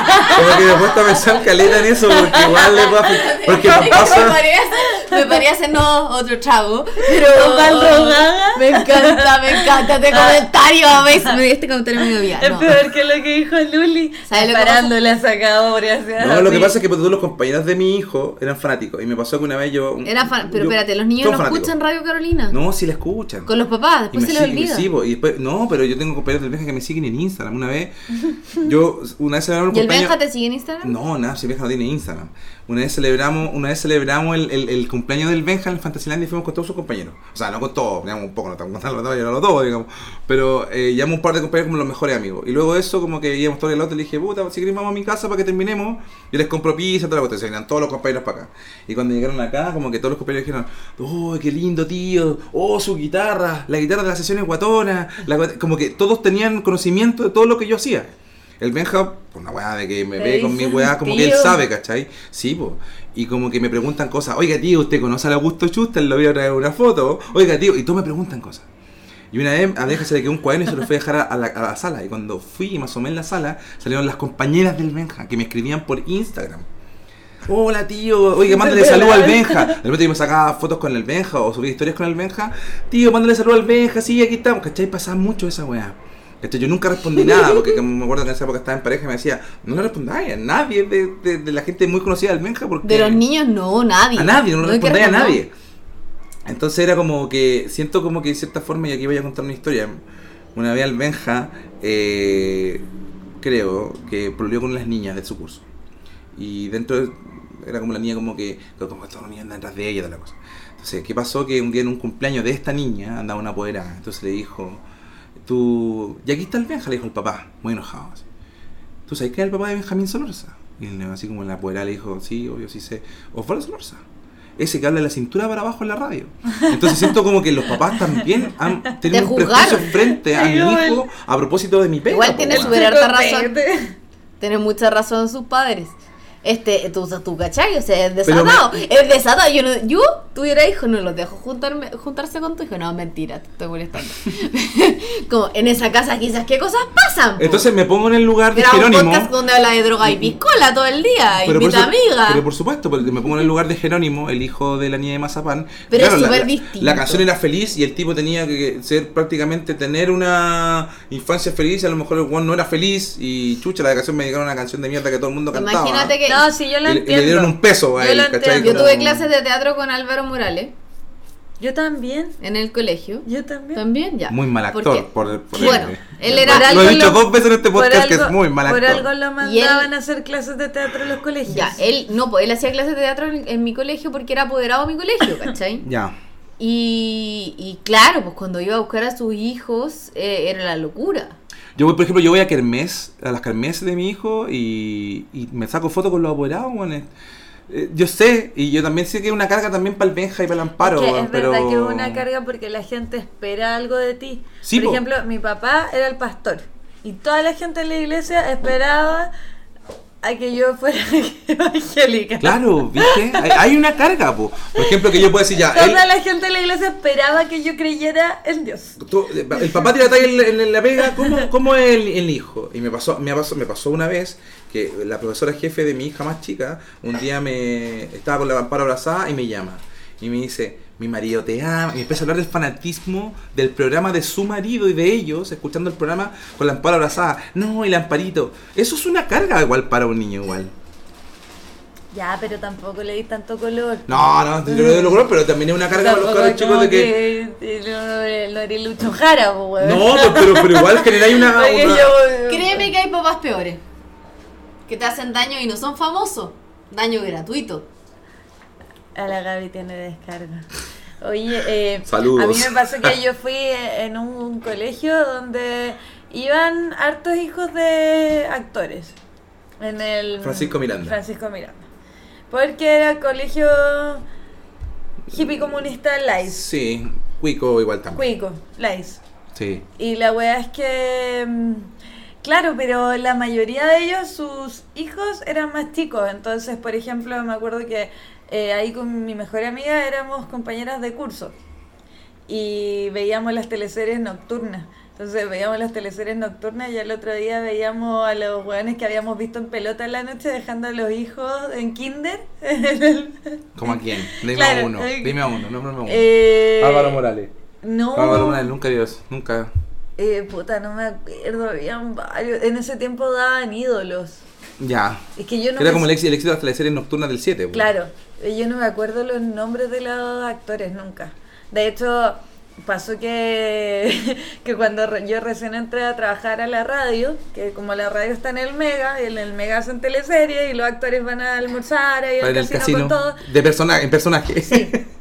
Como que me he puesto a pensar caleta en eso, porque igual le afectar. Porque me pasa, me parece no otro chavo, pero drogada. me encanta, me encanta este comentario, ¿ves? Me- este comentario me dio bien. Es no. peor que lo que dijo Luli. ¿Sabes lo que Parando la sacado por No, lo que pasa es que pues, todos los compañeros de mi hijo eran fanáticos. Y me pasó que una vez yo. Era fan- pero yo- espérate, los niños no fanáticos. escuchan Radio Carolina. No, sí la escuchan. Con los papás, después me se les olvida. y después, no, pero yo tengo compañeros del Benja que me siguen en Instagram. Una vez, yo, una vez celebramos ¿Y el cumpleaños- Benja te sigue en Instagram? No, nada, si Benja no tiene Instagram. Una vez celebramos, una vez celebramos el, el, el cumpleaños del Benja en Fantasyland y fuimos con todos sus compañeros. O sea, no con todos, digamos un poco, no estamos contando todo, no todos, digamos. Pero eh, llevamos un par de compañeros como los mejores amigos. Y luego de eso, como que íbamos todo el otro, le dije, puta, si querés vamos a mi casa para que terminemos, yo les compro pizza, toda la cuestión. Se venían todos los compañeros para acá. Y cuando llegaron acá, como que todos los compañeros dijeron, oh, qué lindo tío, oh, su guitarra, la guitarra de la sesión es guatona. La guat-". como que todos tenían conocimiento de todo lo que yo hacía. El Benja, por una weá de que me ve con mi weá, como que él sabe, ¿cachai? Sí, po. Y como que me preguntan cosas, oiga tío, ¿usted conoce al Augusto Schuster? Lo voy a traer una foto. Oiga tío, y todos me preguntan cosas. Y una vez a Benja se le quedó un cuaderno y se lo fui a dejar a, a la, a la sala. Y cuando fui y me asomé en la sala, salieron las compañeras del Benja que me escribían por Instagram. Hola tío, oiga, mándale saludo al Benja. De repente yo me sacaba fotos con el Benja o subía historias con el Benja. Tío, mándale saludo al Benja, sí, aquí estamos. ¿Cachai? Pasaba mucho esa weá. ¿Cachai? Yo nunca respondí nada, porque me acuerdo que en esa época estaba en pareja y me decía, no le respondáis a nadie de, de- de la gente muy conocida del Benja. Porque De los niños, no, nadie. a nadie, no, que respondáis a nadie. Entonces era como que, siento como que de cierta forma, y aquí voy a contar una historia, una vez al Benja, eh, creo que pololeó con las niñas de su curso. Y dentro de- era como la niña como que, como los niños andan detrás de ella toda la cosa. Entonces, ¿qué pasó? Que un día en un cumpleaños de esta niña andaba una apoderada. Entonces le dijo, tú, y aquí está el Benja, le dijo el papá, muy enojado. así. ¿Tú sabes que es el papá de Benjamín Solorza? Y él, así como la apoderada le dijo, sí, obvio, sí sé. Osvaldo Solorza. Ese que habla de la cintura para abajo en la radio. Entonces siento como que los papás también han tenido un prejuicio frente a mi hijo a propósito de mi pega. Igual tiene su harta razón. Tiene mucha razón sus padres. Este, tú, tú cachai, o sea, es desatado. me- Es desatado. Yo, no, yo tuviera hijos, no los dejo juntarme, juntarse con tu hijo. No, mentira, te estoy molestando. Como en esa casa quizás qué cosas pasan. po? Entonces me pongo en el lugar de un Jerónimo. podcast donde habla de droga y piscola todo el día. Pero por, invita su- amiga. pero por supuesto, porque me pongo en el lugar de Jerónimo, el hijo de la niña de Mazapán. Pero es la- súper distinto. La canción era feliz y el tipo tenía que ser prácticamente tener una infancia feliz. A lo mejor el Juan no era feliz y chucha, la canción me dedicaron una canción de mierda que todo el mundo cantaba. Imagínate que No, sí, yo lo Y le- y entiendo. le dieron un peso a Yo él, lo ¿cachai? yo tuve clases de teatro con Álvaro Morales Yo también. en el colegio. Yo también. También, ya. Muy mal ¿Por actor. Por, por Bueno, el- él era- Por Lo algo he dicho lo- dos veces en este por podcast que algo- es muy mal Por actor. algo lo Y él- mandaban a hacer clases de teatro en los colegios. Ya, él, no, pues él hacía clases de teatro en, en mi colegio porque era apoderado de mi colegio, ¿cachai? Ya. Y, y claro, pues cuando iba a buscar a sus hijos eh, era la locura. Yo voy, por ejemplo, yo voy a Kermés, a las Kermés de mi hijo y, y me saco fotos con los apoderados, weón. Eh, yo sé, y yo también sé que es una carga también para el Benja y para el Amparo, es que es pero... verdad que es una carga porque la gente espera algo de ti. Sí, Por po. ejemplo, mi papá era el pastor y toda la gente en la iglesia esperaba a que yo fuera evangélica. Claro, ¿viste? Hay, hay una carga, po. Por ejemplo, que yo puedo decir ya, él, Toda la gente en la iglesia esperaba que yo creyera en Dios. tú- el papá tira talla en, la- en la pega, ¿cómo, cómo es el, el hijo? Y me pasó, me pasó, me pasó una vez que la profesora jefe de mi hija más chica, un día me estaba con la Amparo abrazada y me llama. Y me dice, mi marido te ama. Y empieza a hablar del fanatismo del programa de su marido y de ellos, escuchando el programa con la Amparo abrazada. No, el Amparito. Eso es una carga igual para un niño igual. Ya, pero tampoco le di tanto color. No, no, yo le doy los colores, pero también es una carga para los es chicos de que... que no, no eres Lucho Jara, weón. No, pues, pero, pero igual generáis una... Una- yo- Créeme que hay papás peores. Que te hacen daño y no son famosos. Daño gratuito. A la Gaby tiene descarga. Oye, eh, Saludos. a mí me pasó que yo fui en un colegio donde iban hartos hijos de actores. En el Francisco Miranda. Francisco Miranda. Porque era colegio hippie comunista Lice. Sí, Cuico igual también. Cuico, Lice. Sí. Y la wea es que. mm, Claro, pero la mayoría de ellos, sus hijos eran más chicos. Entonces, por ejemplo, me acuerdo que eh, ahí con mi mejor amiga éramos compañeras de curso. Y veíamos las teleseries nocturnas. Entonces veíamos las teleseries nocturnas y el otro día veíamos a los hueones que habíamos visto en pelota en la noche dejando a los hijos en kinder. ¿Cómo a quién? Dime Claro, a uno. eh, Dime a uno, nómbrame a uno. Eh, Álvaro Morales. No. Álvaro Morales, nunca Dios, nunca. Eh, puta, no me acuerdo, habían varios. En ese tiempo daban ídolos. Ya. Es que yo no Era como el éxito, el éxito de las teleseries nocturnas del 7. po. Claro, yo no me acuerdo los nombres de los actores nunca. De hecho, pasó que, que cuando yo recién entré a trabajar a la radio, que como la radio está en el Mega, y en el Mega hacen teleseries y los actores van a almorzar En al casino, casino. con todo. De personaje, en personaje.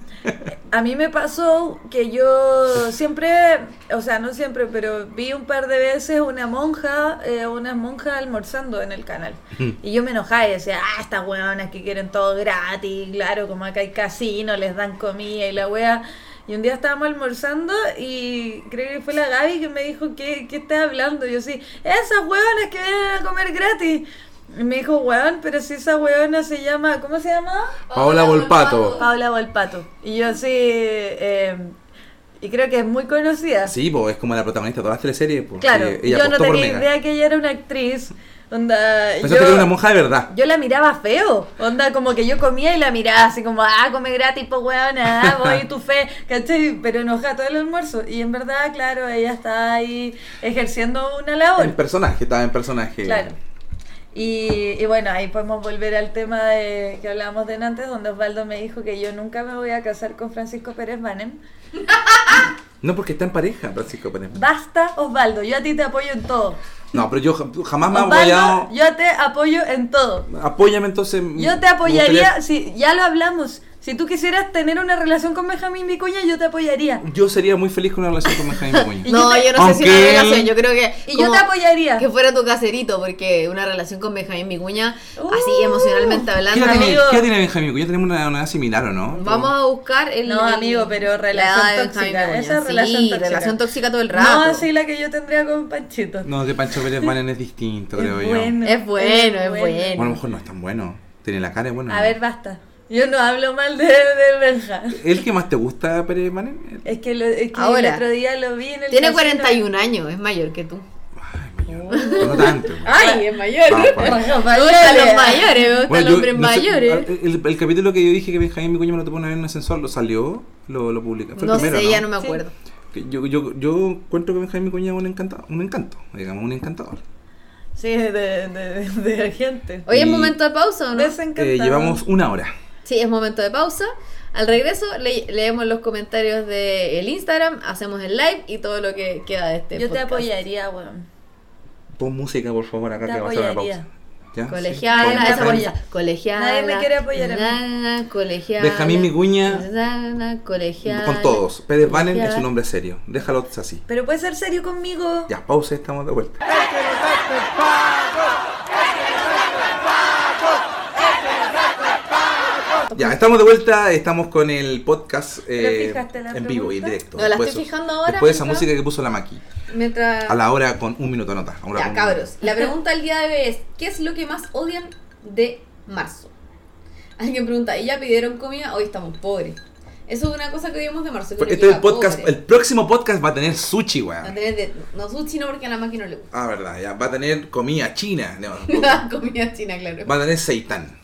A mí me pasó que yo siempre, o sea, no siempre, pero vi un par de veces una monja, eh, unas monjas almorzando en el canal. Y yo me enojaba y decía, ah, estas hueonas que quieren todo gratis, claro, como acá hay casino, les dan comida y la wea. Y un día estábamos almorzando y creo que fue la Gaby que me dijo, ¿qué, qué estás hablando? Y yo sí, esas hueonas que vienen a comer gratis. Y me dijo, weón, pero si esa hueona se llama, ¿cómo se llama? Paola Volpato. Paula Volpato. Y yo sí, eh, y creo que es muy conocida. Sí, pues es como la protagonista de todas las teleseries. Pues, claro, ella yo no tenía Mega. idea que ella era una actriz. Onda, Pensaste yo, que era una monja de verdad. yo la miraba feo. Onda, como que yo comía y la miraba así como, ah, come gratis, pues weona, ah, voy tu fe, ¿cachai? Pero enojada todo el almuerzo. Y en verdad, claro, ella está ahí ejerciendo una labor. En personaje, estaba en personaje. Claro. Y, y bueno, ahí podemos volver al tema de que hablábamos de antes, donde Osvaldo me dijo que yo nunca me voy a casar con Francisco Pérez Banem. No, porque está en pareja, Francisco Pérez. Basta, Osvaldo, yo a ti te apoyo en todo. No, pero yo ja- jamás me he apoyado. yo te apoyo en todo. Apóyame entonces. Yo te apoyaría, gustaría- si ya lo hablamos, si tú quisieras tener una relación con Benjamín Vicuña, yo te apoyaría. Yo sería muy feliz con una relación con Benjamín Vicuña. No, yo no sé si una relación, yo creo que. Y yo te apoyaría. Que fuera tu caserito, porque una relación con Benjamín Vicuña, Uh, así emocionalmente ¿Qué hablando. tiene, amigo. qué tiene Benjamín Vicuña? Tenemos una, una edad similar, ¿o no? Vamos a buscar el. No, amigo, pero la relación tóxica, esa es sí, relación tóxica. relación tóxica todo el rato. No así la que yo tendría con Panchito. No, que Pancho Pérez Banen es distinto, Es creo yo. bueno. Es bueno, es Bueno, a lo bueno. mejor no es tan bueno. Tiene la cara de bueno. A ¿no? ver, basta. Yo no hablo mal de, de Benja. ¿El que más te gusta, Pérez Banen? Es que, lo, es que Ahora, el otro día lo vi en el Tiene casino. 41 años, es mayor que tú. Pero no tanto. Ay, es mayor. Vamos, pues. Me gustan los mayores, me gustan Bueno, los hombres no sé, mayores. el, el capítulo que yo dije que Benjamín Vicuña me lo topó una vez en un ascensor, ¿lo salió? ¿Lo, lo publica? Fue el No primero, sé, ya no me acuerdo. Yo, yo, yo encuentro que Benjamín Vicuña es un encantador, un encanto, digamos, un encantador. Sí, de, de, de la gente. Hoy es momento de pausa, ¿o no? Eh, llevamos una hora. Sí, es momento de pausa. Al regreso le- leemos los comentarios del Instagram, hacemos el live y todo lo que queda de este Yo te apoyaría, weón. Pon música, por favor, acá Te que va a hacer una pausa. ¿Ya? Colegiala, Sí. esa Nadie me bolsa. apoya. Colegiala. Nadie me quiere apoyar a mí. na, Colegiala. Benjamín Vicuña, na, Colegiala. Con todos. Pérez Banen es un hombre serio. Déjalo así. Pero puedes ser serio conmigo. Ya, pausa, estamos de vuelta. Ya, estamos de vuelta, estamos con el podcast eh, en vivo y en directo. No, la Después estoy fijando ahora, Después de esa mientras- música que puso la Maki. Mientras... A la hora con un minuto de nota. ahora Ya, cabros. La pregunta del día de hoy es: ¿Qué es lo que más odian de marzo? Alguien pregunta: ¿y ya pidieron comida? Hoy estamos pobres. Eso es una cosa que odiamos de marzo. Este el llega podcast, pobre. el próximo podcast va a tener sushi, Va a weón. tener de- no sushi no porque a la máquina no le gusta. Ah, verdad, ya. Va a tener comida china. No, Comida china, claro. va a tener seitán.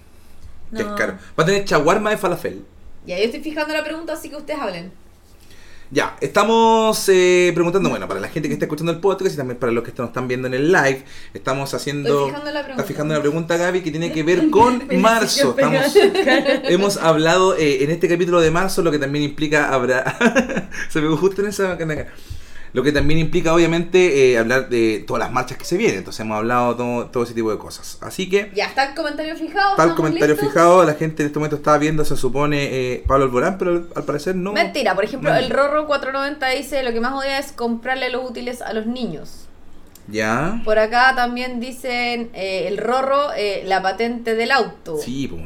Que es No. caro. Va a tener chaguarma de falafel. Ya, yo estoy fijando la pregunta, así que ustedes hablen. Ya, estamos eh, preguntando, bueno, para la gente que está escuchando el podcast y también para los que nos están viendo en el live, estamos haciendo... Fijando la. Está fijando la pregunta Gaby que tiene que ver con marzo. Estamos, hemos hablado eh, en este capítulo de marzo, lo que también implica habrá... Se me justo en esa... Lo que también implica, obviamente, eh, hablar de todas las marchas que se vienen. Entonces hemos hablado todo, todo ese tipo de cosas. Así que... Ya, ¿está el comentario fijado? Está el ¿Estamos comentario listos? fijado, la gente en este momento estaba viendo, se supone, eh, Pablo Alborán, pero al- parecer no. Mentira, por ejemplo, No. el Rorro 490 dice lo que más odia es comprarle los útiles a los niños. Ya. Por acá también dicen eh, el Rorro, eh, la patente del auto. Sí, po.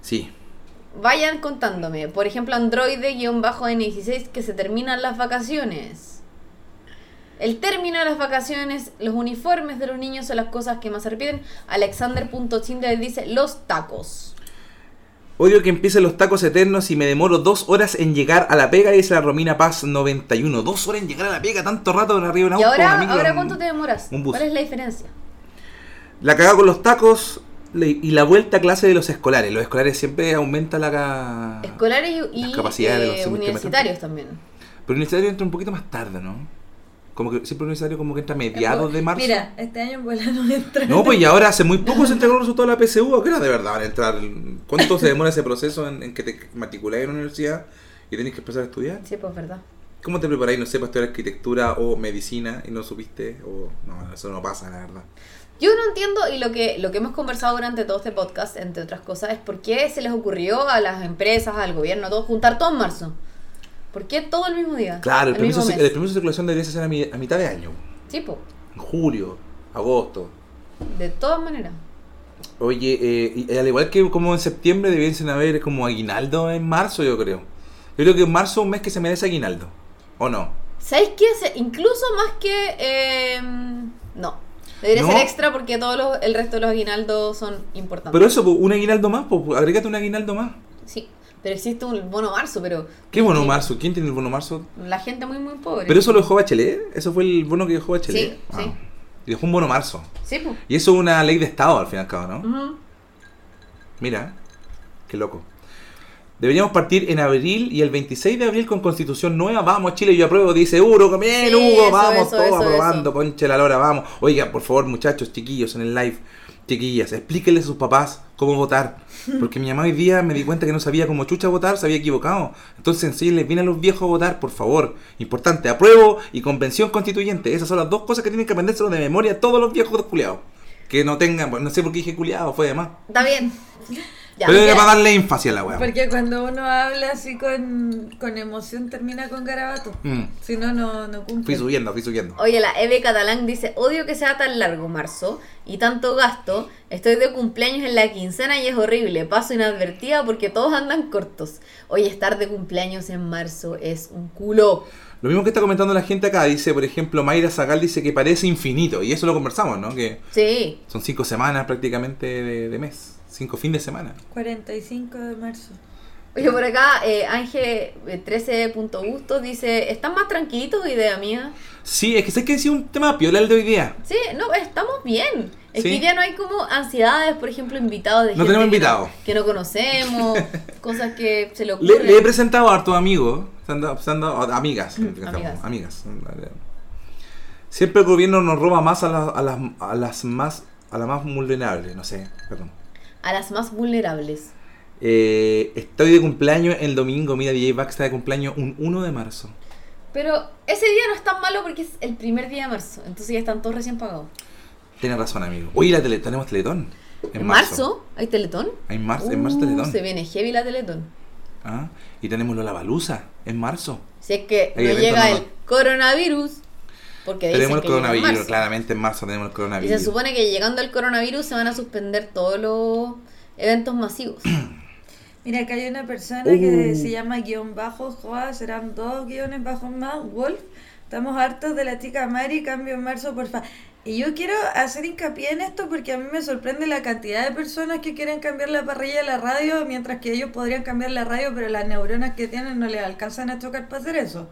Sí. Vayan contándome. Por ejemplo, Androide-N16 que se terminan las vacaciones. El término de las vacaciones, los uniformes de los niños son las cosas que más se repiten. Alexander.Chindler dice los tacos. Odio que empiecen los tacos eternos y me demoro dos horas en llegar a la pega, dice la Romina Paz 91. Dos horas en llegar a la pega, tanto rato en arriba de un ¿Y ahora, una micro, ahora cuánto te demoras? un bus. ¿Cuál es la diferencia? La cagada con los tacos y la vuelta a clase de los escolares. Los escolares siempre aumenta la... Escolares y, y, eh, universitarios también. Pero el universitario entra un poquito más tarde, ¿no? Como que siempre el universitario como que entra a mediados de marzo. Mira, este año en no entra. No, pues y ahora hace muy poco se entregó el resultado de la PSU. ¿A qué hora de verdad van a entrar? ¿Cuánto se demora ese proceso en, en que te matriculáis en una universidad y tenés que empezar a estudiar? Sí, pues verdad. ¿Cómo te preparáis, no sé, para estudiar arquitectura o medicina y no supiste? O no, eso no pasa, la verdad. Yo no entiendo, y lo que, lo que hemos conversado durante todo este podcast, entre otras cosas, es por qué se les ocurrió a las empresas, al gobierno, a todos, juntar todo en marzo. ¿Por qué todo el mismo día? Claro, el permiso, el permiso de circulación debería ser a, mi- a mitad de año. Sí, pues, En julio, agosto. de todas maneras. Oye, eh, y al igual que como en septiembre debiesen haber como aguinaldo en marzo, yo creo. Yo creo que en marzo es un mes que se merece aguinaldo. ¿O no? ¿Sabéis qué? Incluso más que... eh, no. Debería No. ser extra porque todos los, el resto de los aguinaldos son importantes. Pero eso, un aguinaldo más, pues agrégate un aguinaldo más. Sí, pero existe un bono marzo, pero... ¿Qué bono marzo? ¿Quién tiene el bono marzo? La gente muy, muy pobre. Pero eso lo dejó Bachelet. Eso fue el bono que dejó Bachelet. Sí, Ah. sí. Y dejó un bono marzo. Sí, pues. Y eso es una ley de Estado, al fin y al cabo, ¿no? Ujú. Mira, qué loco. Deberíamos partir en abril y el 26 de abril con constitución nueva. Vamos, Chile, yo apruebo. Dice Hugo, bien, Sí, Hugo, eso, vamos, eso, todos eso, aprobando, conche la lora, vamos. Oiga, por favor, muchachos, chiquillos, en el live, chiquillas, explíquenle a sus papás cómo votar. Porque mi mamá hoy día me di cuenta que no sabía cómo chucha votar, se había equivocado. Entonces, enséñenles bien a los viejos a votar, por favor. Importante, apruebo y convención constituyente. Esas son las dos cosas que tienen que aprendérselo de memoria todos los viejos culiados. Que no tengan, no sé por qué dije culiado, fue de más. Está bien. Ya, Pero era para darle énfasis a la weá. Porque cuando uno habla así con, con emoción termina con garabato. Mm. Si no, no, no Fui cumple. subiendo, fui subiendo. Oye, la Eve Catalán dice, odio que sea tan largo marzo y tanto gasto. Estoy de cumpleaños en la quincena y es horrible. Paso inadvertida porque todos andan cortos. Oye, estar de cumpleaños en marzo es un culo. Lo mismo que está comentando la gente acá, dice, por ejemplo, Mayra Zagal dice que parece infinito, y eso lo conversamos, ¿no? Que Sí. son cinco semanas prácticamente de, de mes, cinco fines de semana. 45 de marzo. Oye, por acá, eh, Ángel eh, 13.gusto dice, ¿están más tranquilitos, idea mía? Sí, es que sé que ha sido un tema piola el de hoy día. Sí, no, estamos bien. Es Sí. que ya no hay como ansiedades, por ejemplo, invitados de No gente tenemos que invitados. Que no conocemos, cosas que se le Le, ocurren. le he presentado a hartos amigos, se han dado- se han dado- amigas, amigas. amigas. Siempre el gobierno nos roba más a, la- a las, a las más a las más vulnerables, no sé, perdón. A las más vulnerables. Eh, estoy de cumpleaños el domingo, mira, DJ Back está de cumpleaños un 1 de marzo. Pero ese día no es tan malo porque es el primer día de marzo. Entonces ya están todos recién pagados. Tienes razón, amigo. Oye, la tele, tenemos Teletón. En, ¿En marzo? ¿Hay Teletón? Hay marzo, en marzo Uh, Teletón. Se viene heavy la Teletón. Ah, y tenemos Lola Balusa en marzo. Si es que no llega el coronavirus. Porque dicen tenemos el en coronavirus, marzo. claramente en marzo tenemos el Y coronavirus. se supone que llegando el coronavirus se van a suspender todos los eventos masivos. Mira, acá hay una persona Uh. que se llama guion bajo, Joa, serán dos guiones bajos más, Wolf. Estamos hartos de la chica Mari, cambio en marzo, porfa. Y yo quiero hacer hincapié en esto porque a mí me sorprende la cantidad de personas que quieren cambiar la parrilla de la radio, mientras que ellos podrían cambiar la radio, pero las neuronas que tienen no les alcanzan a chocar para hacer eso.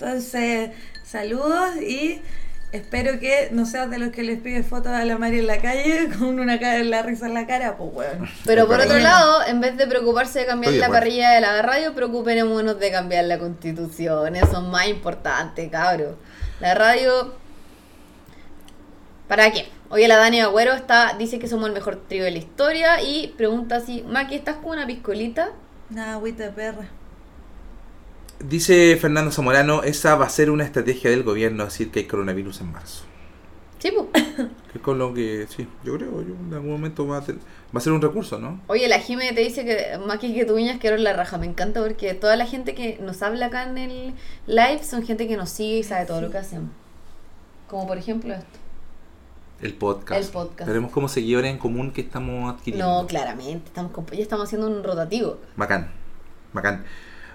Entonces, saludos y espero que no seas de los que les pide fotos a la Mari en la calle con una cara en la risa en la cara, pues bueno. Pero por otro lado, en vez de preocuparse de cambiar Estoy la parrilla de la radio, preocupémonos de cambiar la constitución. Eso es más importante, cabros. La radio. ¿Para qué? Oye, la Dani Agüero está, dice que somos el mejor trío de la historia y pregunta si, Maki, ¿estás con una piscolita? Nada, agüita de perra. Dice Fernando Zamorano, esa va a ser una estrategia del gobierno decir que hay coronavirus en marzo. Sí, pues. Que es con lo que, sí, yo creo, yo en algún momento va a, ter- va a ser un recurso, ¿no? Oye, la Jime te dice que Maki que tu uñas quiero la raja. Me encanta porque toda la gente que nos habla acá en el live son gente que nos sigue y sabe todo lo que hacemos. Como por ejemplo esto. El podcast. El podcast. Tenemos como seguidores en común que estamos adquiriendo. No, claramente. Estamos ya estamos haciendo un rotativo. Bacán, bacán.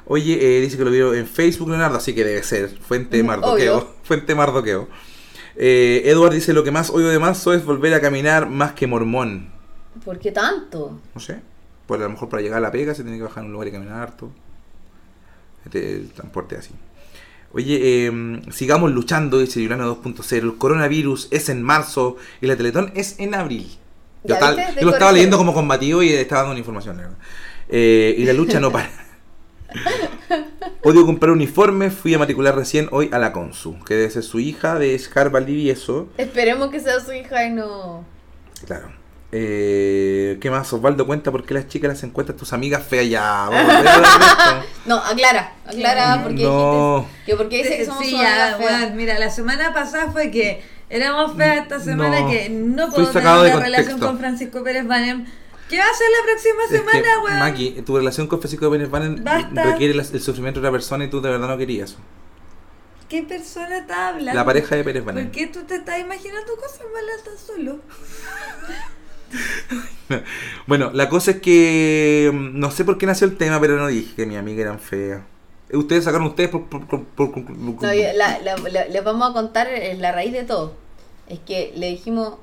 Oye, eh, dice que lo vio en Facebook, Leonardo, así que debe ser. Fuente mardoqueo. obvio. Fuente mardoqueo. Eh, Edward dice, lo que más odio de marzo es volver a caminar más que mormón. ¿Por qué tanto? No sé. Por a lo mejor para llegar a la pega se tiene que bajar en un lugar y caminar harto. Este, el transporte así. Oye, eh, sigamos luchando, dice Yurano 2.0. El coronavirus es en marzo y la Teletón es en abril. Yo, ¿Ya estaba- viste? yo lo estaba leyendo como combativo y estaba dando una información. Eh, y la lucha no para. Odio comprar uniformes, fui a matricular recién hoy a la Consu, que debe ser su hija de Scar Valdivieso. Esperemos que sea su hija y no. Claro. Eh, ¿Qué más? Osvaldo cuenta por qué las chicas las encuentras tus amigas feas ya. Vamos a. No, aclara, aclara porque No. dijiste que porque dice que somos sí, ya, mira, la semana pasada fue que éramos feas esta semana No, que no puedo tener una relación con Francisco Pérez Banem. ¿Qué va a hacer la próxima Es que, semana, weón? Maki, tu relación con Francisco Pérez Banen Basta. requiere la- el sufrimiento de otra persona y tú de verdad no querías eso. ¿Qué persona está hablando? La pareja de Pérez ¿Por Banen. qué tú te estás imaginando cosas malas tan solo? Bueno, la cosa es que mm, no sé por qué nació el tema, pero no dije que mi amiga eran feas. Eh, Ustedes sacaron ustedes por, por- por- por- por- No, y la- la- la- les vamos a contar eh, la raíz de todo. Es que le dijimos,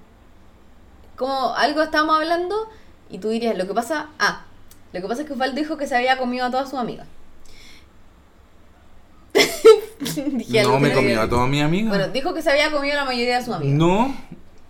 como algo estábamos hablando, y tú dirías, lo que pasa, ah, lo que pasa es que Osvaldo dijo que se había comido a todas sus amigas. Dije No me comió a todas mis amigas. Bueno, dijo que se había comido a la mayoría de sus amigas. No,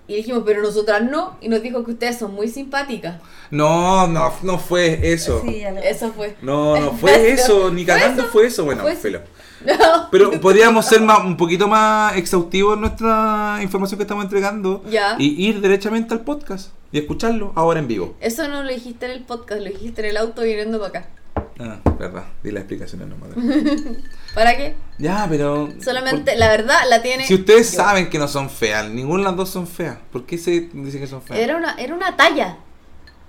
Y dijimos, pero nosotras no. Y nos dijo que ustedes son muy simpáticas. no, no, no fue eso. Sí, ya lo Eso fue. No, no fue eso, ni ¿Fue cagando fue eso. Bueno, ¿Fue filo. Pero podríamos ser más, un poquito más exhaustivos en nuestra información que estamos entregando Ya. y ir derechamente al podcast y escucharlo ahora en vivo. Eso no lo dijiste en el podcast, lo dijiste en el auto viniendo para acá. Ah, verdad, di las explicaciones nomás. ¿Para qué? ya, pero. Solamente, por- la verdad, la tiene. Si ustedes yo. saben que no son feas, ninguna de las dos son feas, ¿por qué se dicen que son feas? Era una, era una talla.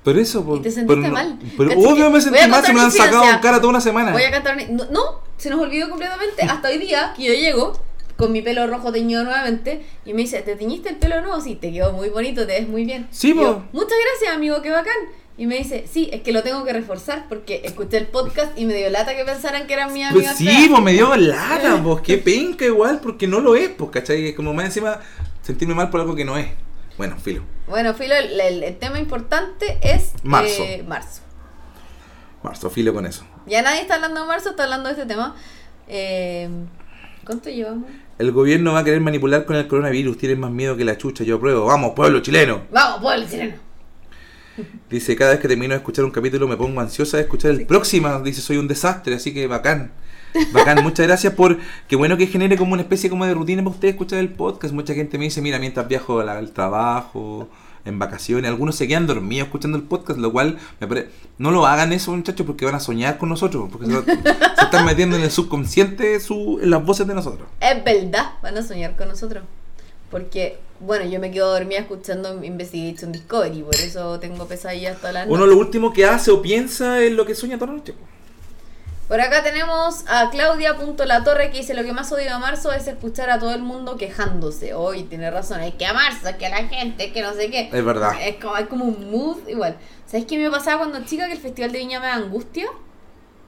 Pero eso, por, Y te sentiste pero mal. Pero obvio me sentí mal, se contar me han sacado en cara toda una semana. Voy a cantar una- no, no, se nos olvidó completamente. Hasta hoy día que yo llego con mi pelo rojo teñido nuevamente y me dice, ¿te teñiste el pelo nuevo? Sí, te quedó muy bonito, te ves muy bien. Sí, yo. Muchas gracias, amigo, qué bacán. Y me dice, sí, es que lo tengo que reforzar porque escuché el podcast y me dio lata que pensaran que eran mis Pues amigas. sí, feas". pues me dio lata, pues qué penca igual, porque no lo es, pues, ¿cachai? Es como más encima sentirme mal por algo que no es. Bueno, filo. Bueno, Filo, el, el- el tema importante es Marzo. eh, marzo. Marzo, filo con eso. Ya nadie está hablando de marzo, está hablando de este tema. Eh, ¿Cuánto llevamos? El gobierno va a querer manipular con el coronavirus, tienen más miedo que la chucha, yo apruebo. Vamos, pueblo chileno. Vamos, pueblo chileno. Dice, cada vez que termino de escuchar un capítulo me pongo ansiosa de escuchar el próximo. Dice, soy un desastre, así que bacán. Bacán, muchas gracias por... Qué bueno que genere como una especie como de rutina para ustedes escuchar el podcast. Mucha gente me dice, mira, mientras viajo al, trabajo, en vacaciones, algunos se quedan dormidos escuchando el podcast, lo cual me parece... No lo hagan eso, muchachos, porque van a soñar con nosotros, porque se, se están metiendo en el subconsciente su, en las voces de nosotros. Es verdad, van a soñar con nosotros. Porque, bueno, yo me quedo dormida escuchando Investigation Discovery, por eso tengo pesadillas todas las Uno noches. lo último que hace o piensa es lo que sueña toda la noche. Por acá tenemos a Claudia.latorre que dice lo que más odio a marzo es escuchar a todo el mundo quejándose. Hoy tiene razón, es que a marzo, es que a la gente, es que no sé qué. Es verdad. Es como, es como un mood igual. ¿Sabes qué me pasaba cuando chica que el Festival de Viña me da angustia?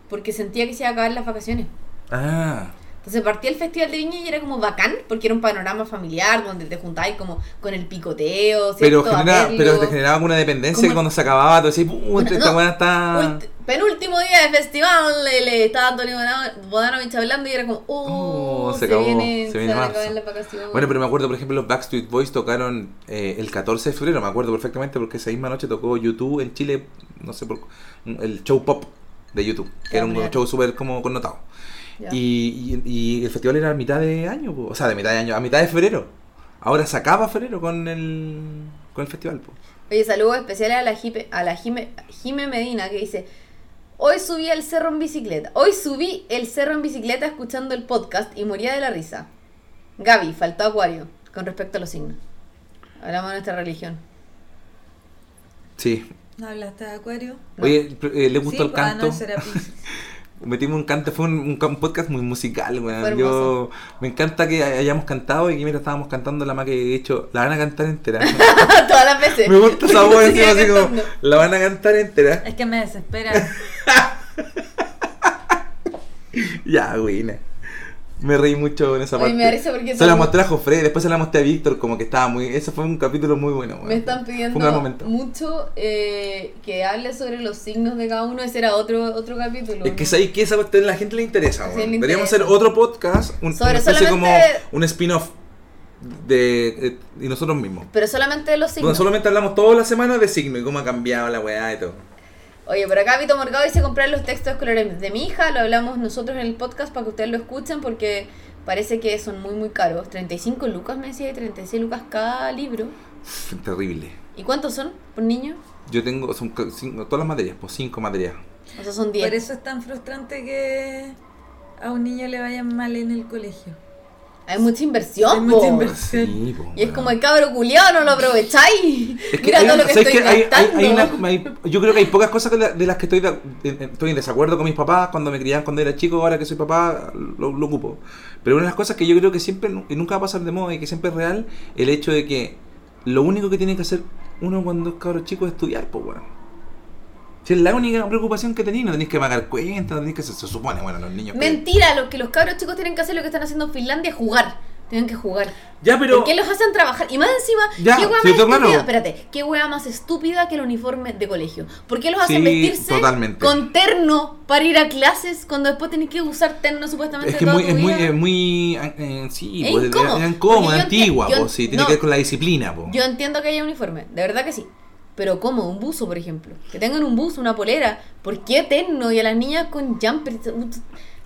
Porque sentía que se iba a acabar las vacaciones. Ah, Entonces partía el Festival de Viña y era como bacán, porque era un panorama familiar donde te juntabas como con el picoteo, pero, genera, pero te generaba una dependencia Como- que cuando se acababa, tú decías, puta, esta weá está. Penúltimo día de festival, le, le estaba Antonio Bodano- Bodanovich hablando y era como, oh, Oh, se, se acabó, viene, se se, viene van a marzo. acabar las vacaciones. Bueno, pero me acuerdo, por ejemplo, los Backstreet Boys tocaron eh, el 14 de febrero, me acuerdo perfectamente, porque esa misma noche tocó YouTube en Chile, no sé por el show pop de YouTube, que era un show súper como connotado. Y, y, y el festival era a mitad de año, po, o sea, de mitad de año, a mitad de febrero. Ahora se acaba febrero con el, con el festival. po. Oye, saludos especiales a la, Jipe- a la Jime, Jime Medina que dice, hoy subí el cerro en bicicleta. Hoy subí el cerro en bicicleta escuchando el podcast y moría de la risa. Gaby, faltó acuario con respecto a los signos. Hablamos de nuestra religión. Sí. ¿No hablaste de Acuario? Oye, eh, ¿le gustó Sí, el pues, ah, canto? no, Piscis. Metimos un canto, fue un, un ca- un podcast muy musical, weón. Yo me encanta que hayamos cantado y que mientras estábamos cantando la más que he dicho, la van a cantar entera. Todas las veces. me gusta esa voz así como, la van a cantar entera. Es que me desespera. Ya, buena. Me reí mucho en esa parte. me da risa porque se la mostré a Jofre, después se la mostré a Víctor, como que estaba muy. Ese fue un capítulo muy bueno. Me weón. están pidiendo mucho eh, que hable sobre los signos de cada uno. Ese era otro, otro capítulo. Es que sabéis que esa cuestión a la gente le interesa, Sí, le Deberíamos interesa. hacer otro podcast, un, Sobre una especie como un spin-off de eh, y nosotros mismos. Pero solamente de los signos. solamente hablamos todas las semanas de signo y cómo ha cambiado la weá y todo. Oye, por acá Vito Morgado dice comprar los textos escolares de mi hija. Lo hablamos nosotros en el podcast para que ustedes lo escuchen porque parece que son muy, muy caros. 35 lucas, me decía, y 36 lucas cada libro. Terrible. ¿Y cuántos son por niño? Yo tengo son cinco- todas las materias, pues cinco materias. O sea, son 10. Por eso es tan frustrante que a un niño le vaya mal en el colegio. Hay mucha inversión, Hay mucha inversión. Sí, po, Y es como el cabro culiado, no lo aprovecháis. Es que Mira hay- todo lo que ¿sabes estoy qué? Hay- hay- una- hay- yo creo que hay pocas cosas de, la- de las que estoy, de- en- estoy en desacuerdo con mis papás cuando me criaban cuando era chico, ahora que soy papá lo, lo ocupo. Pero una de las cosas que yo creo que siempre y nunca va a pasar de moda y que siempre es real, el hecho de que lo único que tiene que hacer uno cuando es cabro chico es estudiar, pues weón. Si es la única preocupación que tenéis, no tenéis que pagar cuentas, no tenéis que, se, se supone, bueno, los niños... Mentira, lo que los cabros chicos tienen que hacer lo que están haciendo en Finlandia, jugar. Tienen que jugar. Ya, pero... ¿Por qué los hacen trabajar? Y más encima, Ya, ¿qué hueá sí, más todo claro. estúpida? Espérate, ¿qué hueá más estúpida que el uniforme de colegio? ¿Por qué los hacen Sí, vestirse totalmente. con terno para ir a clases cuando después tenés que usar terno supuestamente Es que es toda muy, tu es muy, vida? es muy, eh, sí, Es pues, incómodo, es incómodo, es yo antigua, enti- yo- pues, sí, tiene no. que ver con la disciplina, pues. Yo entiendo que haya uniforme, de verdad que sí. Pero ¿cómo? Un buzo, por ejemplo. Que tengan un buzo, una polera. ¿Por qué terno? Y a las niñas con jumper.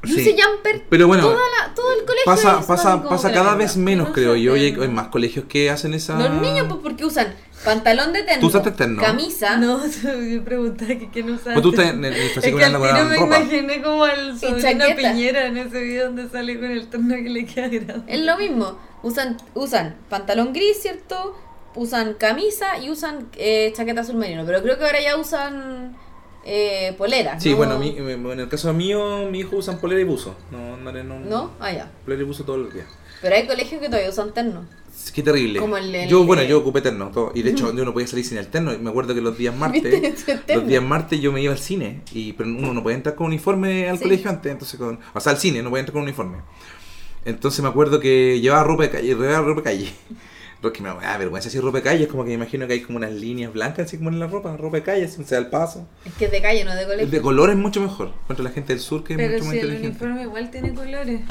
Yo Sí. use jumper Pero bueno, toda la- todo el colegio. Pasa, pasa, pasa cada vez menos, No creo yo, y hay, más colegios que hacen esa... Los niños, pues, porque usan pantalón de terno, ¿Tú usaste terno? camisa. No, yo preguntaba que quién usaba. Pues tú estás en el Es fascículo que al tiro me ropa. imaginé como al sobrino. Piñera en ese video donde sale con el terno que le queda grande. Es lo mismo. Usan, usan pantalón gris, ¿cierto? Usan camisa y usan eh, chaqueta azul marino. Pero creo que ahora ya usan eh, polera. Sí, ¿no? bueno, mi- eh, en el caso mío, mi hijo usan polera y buzo. No, no, no, ¿No? Ah, ya. Polera y buzo todos los días. Pero hay colegios que todavía usan terno. Qué terrible. Como el- el- yo, bueno, yo ocupé terno. todo. Y de hecho, yo no podía salir sin el terno. Y me acuerdo que los días martes, los días martes yo me iba al cine. Y, pero uno no podía entrar con uniforme al Sí. colegio antes. entonces con, O sea, al cine, no podía entrar con uniforme. Entonces me acuerdo que llevaba ropa de calle. Llevaba ropa de calle. Lo que me da vergüenza decir ropa de calle. Es como que me imagino que hay como unas líneas blancas así como en la ropa. Ropa de calle, así se da el paso. Es que es de calle, no de El colegio. de color es mucho mejor. Contra la gente del sur que es Pero mucho más si el inteligente. uniforme igual tiene colores.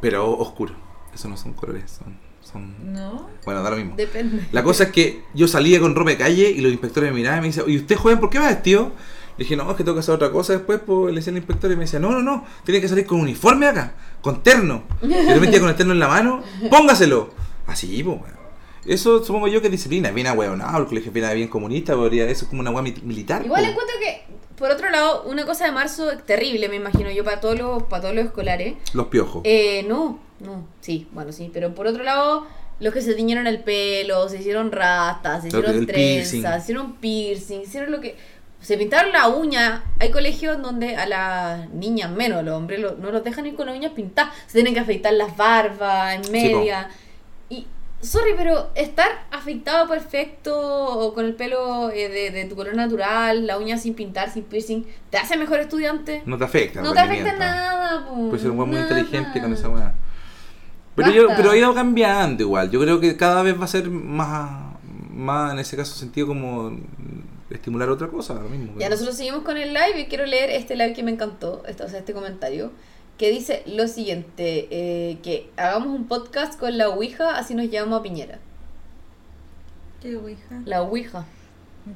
Pero oscuro. Esos no son colores, son, son... ¿No? Bueno, da lo mismo. Depende. La cosa es que yo salía con ropa de calle y los inspectores me miraban y me decían, ¿y usted joven por qué va vestido? Le dije, no, es que tengo que hacer otra cosa después, pues le decía al inspector y me decía, no, no, no, tiene que salir con uniforme acá, con terno. Yo le metía con el terno en la mano, póngaselo. Así, pues, weón. Eso supongo yo que es disciplina, bien ahueonado, el colegio viene bien comunista, podría, eso es como una hueá mi- militar. Igual po. encuentro que, por otro lado, una cosa de marzo terrible, me imagino yo, para todos los, para todos los escolares. Los piojos. Eh, no, no, sí, bueno, sí, pero por otro lado, los que se tiñeron el pelo, se hicieron rastas, se Lo hicieron trenzas, se hicieron piercing, hicieron lo que... Se pintaron la uña. Hay colegios donde a las niñas, menos a los hombres, lo- no los dejan ir con las uñas pintadas. Se tienen que afeitar las barbas en media. Y, sorry, pero estar afeitado perfecto o con el pelo eh, de, de tu color natural, la uña sin pintar, sin piercing, ¿te hace mejor estudiante? No te afecta. No te afecta nada, po, Puede ser un weón muy inteligente con esa weá. Pero, yo, pero ha ido cambiando igual. Yo creo que cada vez va a ser más, más en ese caso sentido como estimular otra cosa. Lo mismo. Ya nosotros seguimos con el live y quiero leer este live que me encantó, este, o sea, este comentario, que dice lo siguiente, eh, que hagamos un podcast con la Ouija, así nos llevamos a Piñera. ¿Qué ouija? La Ouija.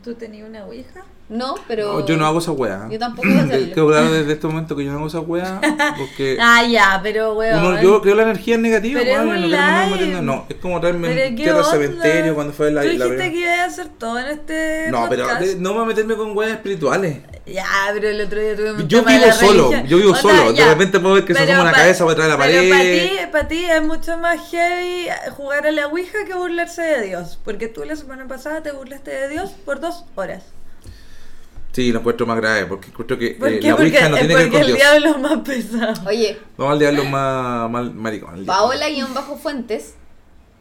¿Tú tenías una ouija? No, pero... No, yo no hago esa weá. Yo tampoco voy a hacerlo. Quedó claro desde este momento que yo no hago esa weá. Porque Ah, ya, pero weón. uno, yo creo la energía es negativa. Pero weón, es no live. No, es como traerme Pero tierra onda. cementerio cuando fue la, Tú la dijiste primera- que ibas a hacer todo en este No, pero podcast. de- no me voy a meterme con weas espirituales. Ya, pero el otro día tuve un Yo vivo solo, religión. yo vivo Onda, solo. De repente puedo ver que se Pero asoma una cabeza por detrás de la Pero pared. para ti, para ti es mucho más heavy jugar a la Ouija que burlarse de Dios. Porque tú la semana pasada te burlaste de Dios por dos horas. Sí, lo encuentro más grave, porque encuentro que ¿Por eh, la Porque, Ouija no eh, tiene que ver porque con el Dios. diablo es más pesado. Oye, Vamos al diablo más, más maricón. Paola-Fuentes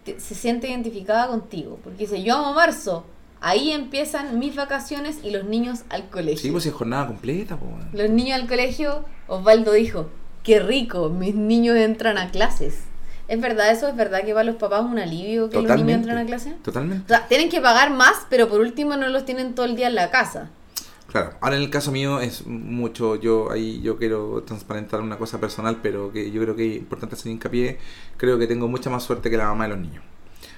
que se siente identificada contigo, porque dice, yo amo marzo, ahí empiezan mis vacaciones y los niños al colegio. Sí, pues es jornada completa, weón. Los niños al colegio, Osvaldo dijo, qué rico, mis niños entran a clases. ¿Es verdad eso? ¿Es verdad que para los papás es un alivio que los niños Totalmente. entran a clase? O Totalmente. sea, tienen que pagar más, pero por último no los tienen todo el día en la casa. Claro, ahora en el caso mío es mucho, yo ahí yo quiero transparentar una cosa personal, pero que yo creo que es importante hacer hincapié, creo que tengo mucha más suerte que la mamá de los niños.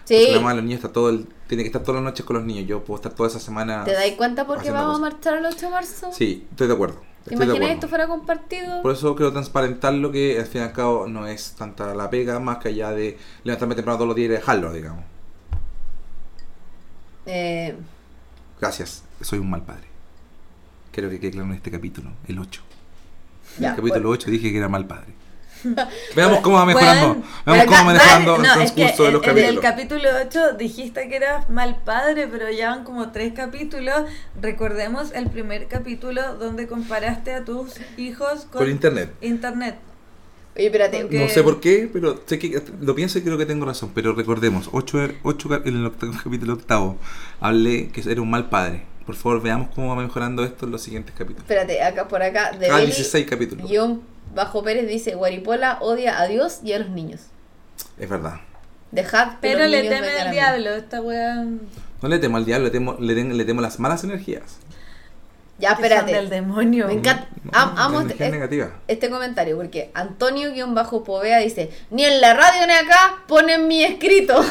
Porque Sí. la mamá de los niños está todo el, tiene que estar todas las noches con los niños, yo puedo estar toda esa semana. ¿Te dais cuenta por qué haciendo vamos a marchar el 8 de marzo? Sí, estoy de acuerdo. ¿Te imaginas esto fuera compartido? Por eso quiero transparentar lo que al fin y al cabo no es tanta la pega, más que allá de levantarme temprano todos los días y dejarlo, digamos. Eh, Gracias, soy un mal padre. Quiero que quede claro en este capítulo, el 8. ya, el capítulo bueno. 8 dije que era mal padre. Veamos cómo va mejorando. Bueno, Veamos cómo va mejorando el no, es que transcurso de los en, en el capítulos. capítulo 8 dijiste que eras mal padre, pero ya van como tres capítulos. Recordemos el primer capítulo donde comparaste a tus hijos con, Con internet. internet. Oye, espérate. No sé por qué, pero sé que lo pienso y creo que tengo razón. Pero recordemos, 8, en el octavo, capítulo octavo hablé que era un mal padre. Por favor, veamos cómo va mejorando esto en los siguientes capítulos. Espérate, acá por acá. De Ah, Beli, 16 capítulos. guion bajo Pérez dice: Guaripola odia a Dios y a los niños. Es verdad. Dejad que Pero los le niños teme vengan a al mí. diablo, esta wea. No le temo al diablo, le temo, le, le temo las malas energías. Ya, que son espérate. del demonio. Me encanta. No, am- la amo energía este, negativa. este comentario porque Antonio-Povea dice: Ni en la radio ni acá ponen mi escrito.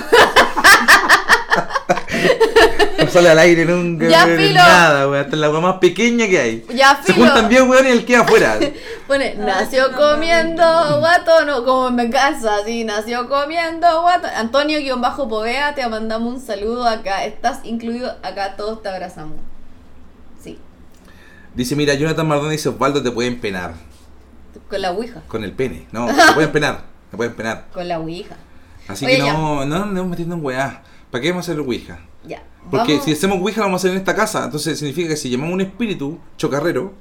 No sale al aire nunca. Ya, filo. Nada, weón. Hasta la weá más pequeña que hay. Ya, Se juntan 10 weón y el queda afuera. Pone, nació no, comiendo no, no. guato, no, como en venganza, sí, nació comiendo guato. Antonio-Povea, te mandamos un saludo acá, estás incluido acá, todos te abrazamos. Sí, Dice, mira, Jonathan Mardón dice, Osvaldo te pueden penar. con la ouija, Con el pene. No, te pueden penar. Te pueden penar. con la ouija. Así Oye, que ya. no, no metiendo en weá. ¿Para qué vamos a hacer Ouija? Ya, Porque vamos. si hacemos Ouija lo vamos a hacer en esta casa. Entonces significa que si llamamos un espíritu chocarrero,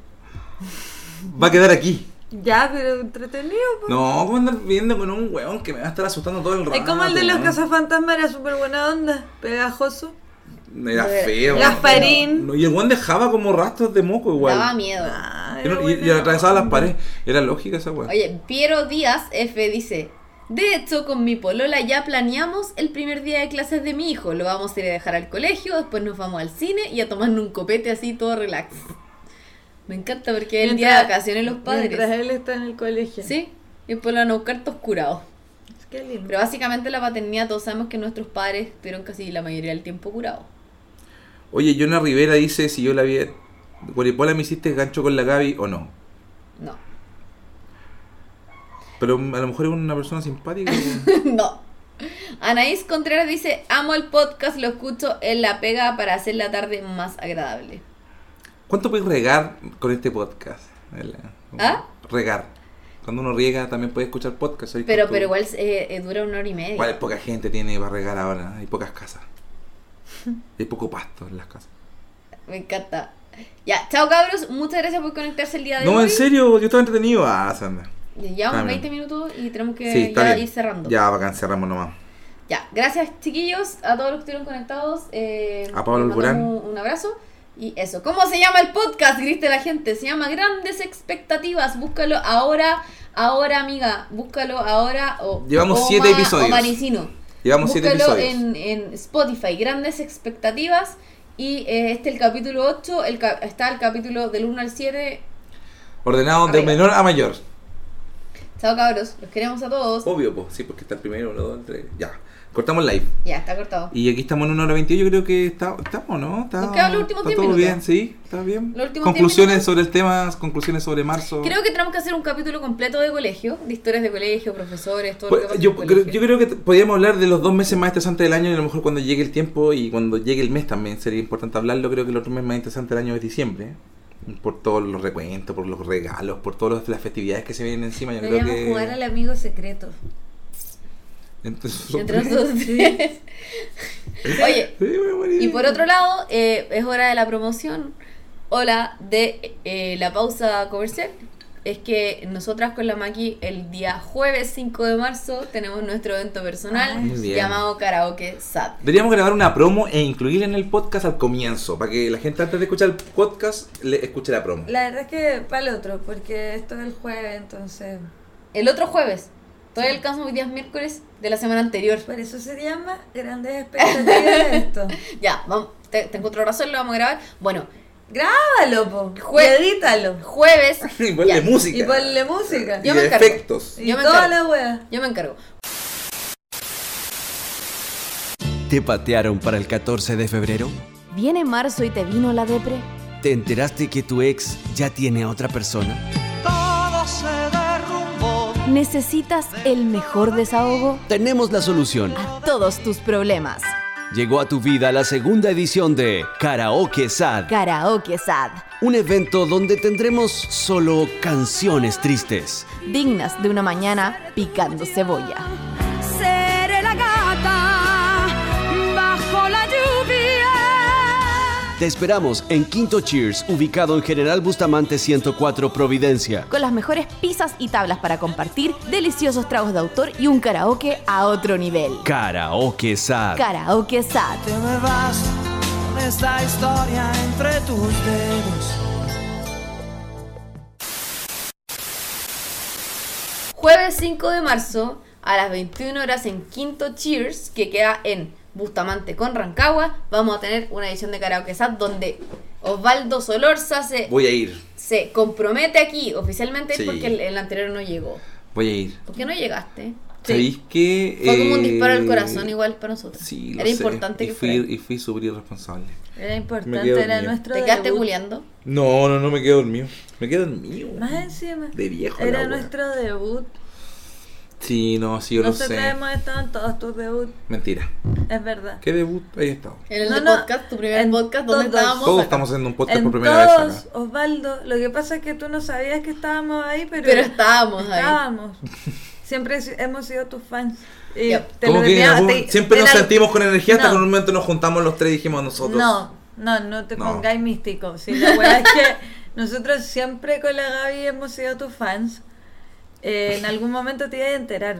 va a quedar aquí. Ya, pero entretenido. po. No, ¿cómo andar viendo con un weón que me va a estar asustando todo el rato? Es como el de los weón? cazafantasmas, era súper buena onda, pegajoso. Era feo. Gasparín. No, Y el weón dejaba como rastros de moco igual. Daba miedo. Ah, Y, y- atravesaba las paredes. Era lógica esa weá. Oye, Piero Díaz F dice, de hecho con mi polola ya planeamos el primer día de clases de mi hijo, lo vamos a ir a dejar al colegio, después nos vamos al cine y a tomarnos un copete así todo relax. Me encanta porque es el día de vacaciones los padres. Mientras él está en el colegio. Sí, y después lo van a buscar todos curados. Es que lindo. Pero básicamente la paternidad, todos sabemos que nuestros padres estuvieron casi la mayoría del tiempo curados. Oye, Jonah Rivera dice si yo la vi. Guaripola me hiciste gancho con la Gaby o no. No, Pero a lo mejor es una persona simpática. no. Anaís Contreras dice, amo el podcast, lo escucho en la pega para hacer la tarde más agradable. ¿Cuánto puedes regar con este podcast? El- ¿Ah? Regar. Cuando uno riega también puede escuchar podcast. ¿sabes Pero, pero igual eh, eh, dura una hora y media. Igual poca gente tiene para regar ahora. Hay pocas casas. Hay poco pasto en las casas. Me encanta. Ya, chao cabros, muchas gracias por conectarse el día de No, hoy. en serio, yo estaba entretenido. Ah, Sandra. Llevamos bien. 20 minutos y tenemos que Sí, ya ir cerrando. Ya, bacán, cerramos nomás. Ya, gracias chiquillos a todos los que estuvieron conectados. Eh, A Pablo. Un, abrazo. Y eso, ¿cómo se llama el podcast? Grite la gente. Se llama Grandes Expectativas. Búscalo ahora, ahora amiga. Búscalo ahora. O, Llevamos o siete Ma- episodios. O Maricino. Llevamos siete Búscalo episodios. En, en Spotify, Grandes Expectativas. Y eh, este el capítulo 8. El, está el capítulo del 1 al 7. Ordenado de menor a mayor. Chao cabros, los queremos a todos. Obvio, pues. Sí, porque está el primero, los dos, el tres. Ya. Cortamos live. Ya, está cortado. Y aquí estamos en una hora 21. Yo creo que está, estamos, ¿no? Está, Nos quedan los últimos está 10 todo minutos. bien, sí. Está bien. Los últimos 10 conclusiones sobre el tema, conclusiones sobre marzo. Creo que tenemos que hacer un capítulo completo de colegio, de historias de colegio, profesores, todo Pues, lo que pasa yo, en el creo, yo creo que podríamos hablar de los dos meses más interesantes del año y a lo mejor cuando llegue el tiempo y cuando llegue el mes también sería importante hablarlo. Creo que el otro mes más interesante del año es diciembre. Por todos los recuentos, por los regalos, por todas las festividades que se vienen encima. Yo creo que. jugar al amigo secreto. Entonces, Entre tres. Oye, Sí, y por otro lado, eh, es hora de la promoción. Hola, de eh, la pausa comercial. Es que nosotras con la Maki el día jueves 5 de marzo tenemos nuestro evento personal Ay, bien. llamado Karaoke SAT. Deberíamos grabar una promo e incluirla en el podcast al comienzo, para que la gente antes de escuchar el podcast le escuche la promo. La verdad es que para el otro, porque esto es el jueves, entonces. el otro jueves. Todavía alcanzamos hoy día es miércoles de la semana anterior. Por eso se llama grandes expectativas de esto. Ya, vamos, te, tengo otra razón, lo vamos a grabar. Bueno, Grábalo, po. Jue- y edítalo. jueves. Y ponle Ya. música. Y ponle música. Y Yo me encargo. efectos. Y Yo me toda encargo. la wea. Yo me encargo. ¿Te patearon para el 14 de febrero? ¿Viene marzo y te vino la depre? ¿Te enteraste que tu ex ya tiene a otra persona? ¿Necesitas el mejor desahogo? Tenemos la solución. A todos tus problemas. Llegó a tu vida la segunda edición de Karaoke Sad, Karaoke Sad. un evento donde tendremos solo canciones tristes. Dignas de una mañana picando cebolla. Te esperamos en Quinto Cheers, ubicado en General Bustamante 104 Providencia. Con las mejores pizzas y tablas para compartir, deliciosos tragos de autor y un karaoke a otro nivel. Karaoke Sad. Karaoke Sad. Te me vas con esta historia entre tus dedos. Jueves 5 de marzo a las 21 horas en Quinto Cheers, que queda en Bustamante con Rancagua, vamos a tener una edición de Karaoke Sad donde Osvaldo Solorza se, Voy a ir. se compromete aquí oficialmente Sí. porque el, el anterior no llegó. Voy a ir. ¿Por qué no llegaste? ¿Sabéis que Fue como un eh, disparo al corazón igual para nosotros. Sí, lo Era sé. importante y que fui, fuera. y fui súper irresponsable. Era importante, era nuestro ¿Te quedaste debut. culiando? No, no, no me quedo dormido. Me quedo dormido. Más encima. De viejo Era nuestro debut. Sí, no, sí, yo Nosotros lo sé. hemos estado en todos tus debuts. Mentira. Es verdad. ¿Qué debut? Ahí estado. En el No, de no, podcast, tu primer en podcast, ¿dónde todos. estábamos? Todos acá. estamos haciendo un podcast en por primera todos, vez acá. Osvaldo. Lo que pasa es que tú no sabías que estábamos ahí, pero, Pero estábamos ahí. estábamos. Siempre si- hemos sido tus fans. Y Ya. te lo que algún- te- siempre te nos la- sentimos con energía hasta No. que en un momento nos juntamos los tres y dijimos nosotros. No, no, no te No. pongáis místico. Si la weá es que nosotros siempre con la Gaby hemos sido tus fans. Eh, en algún momento te ibas a enterar.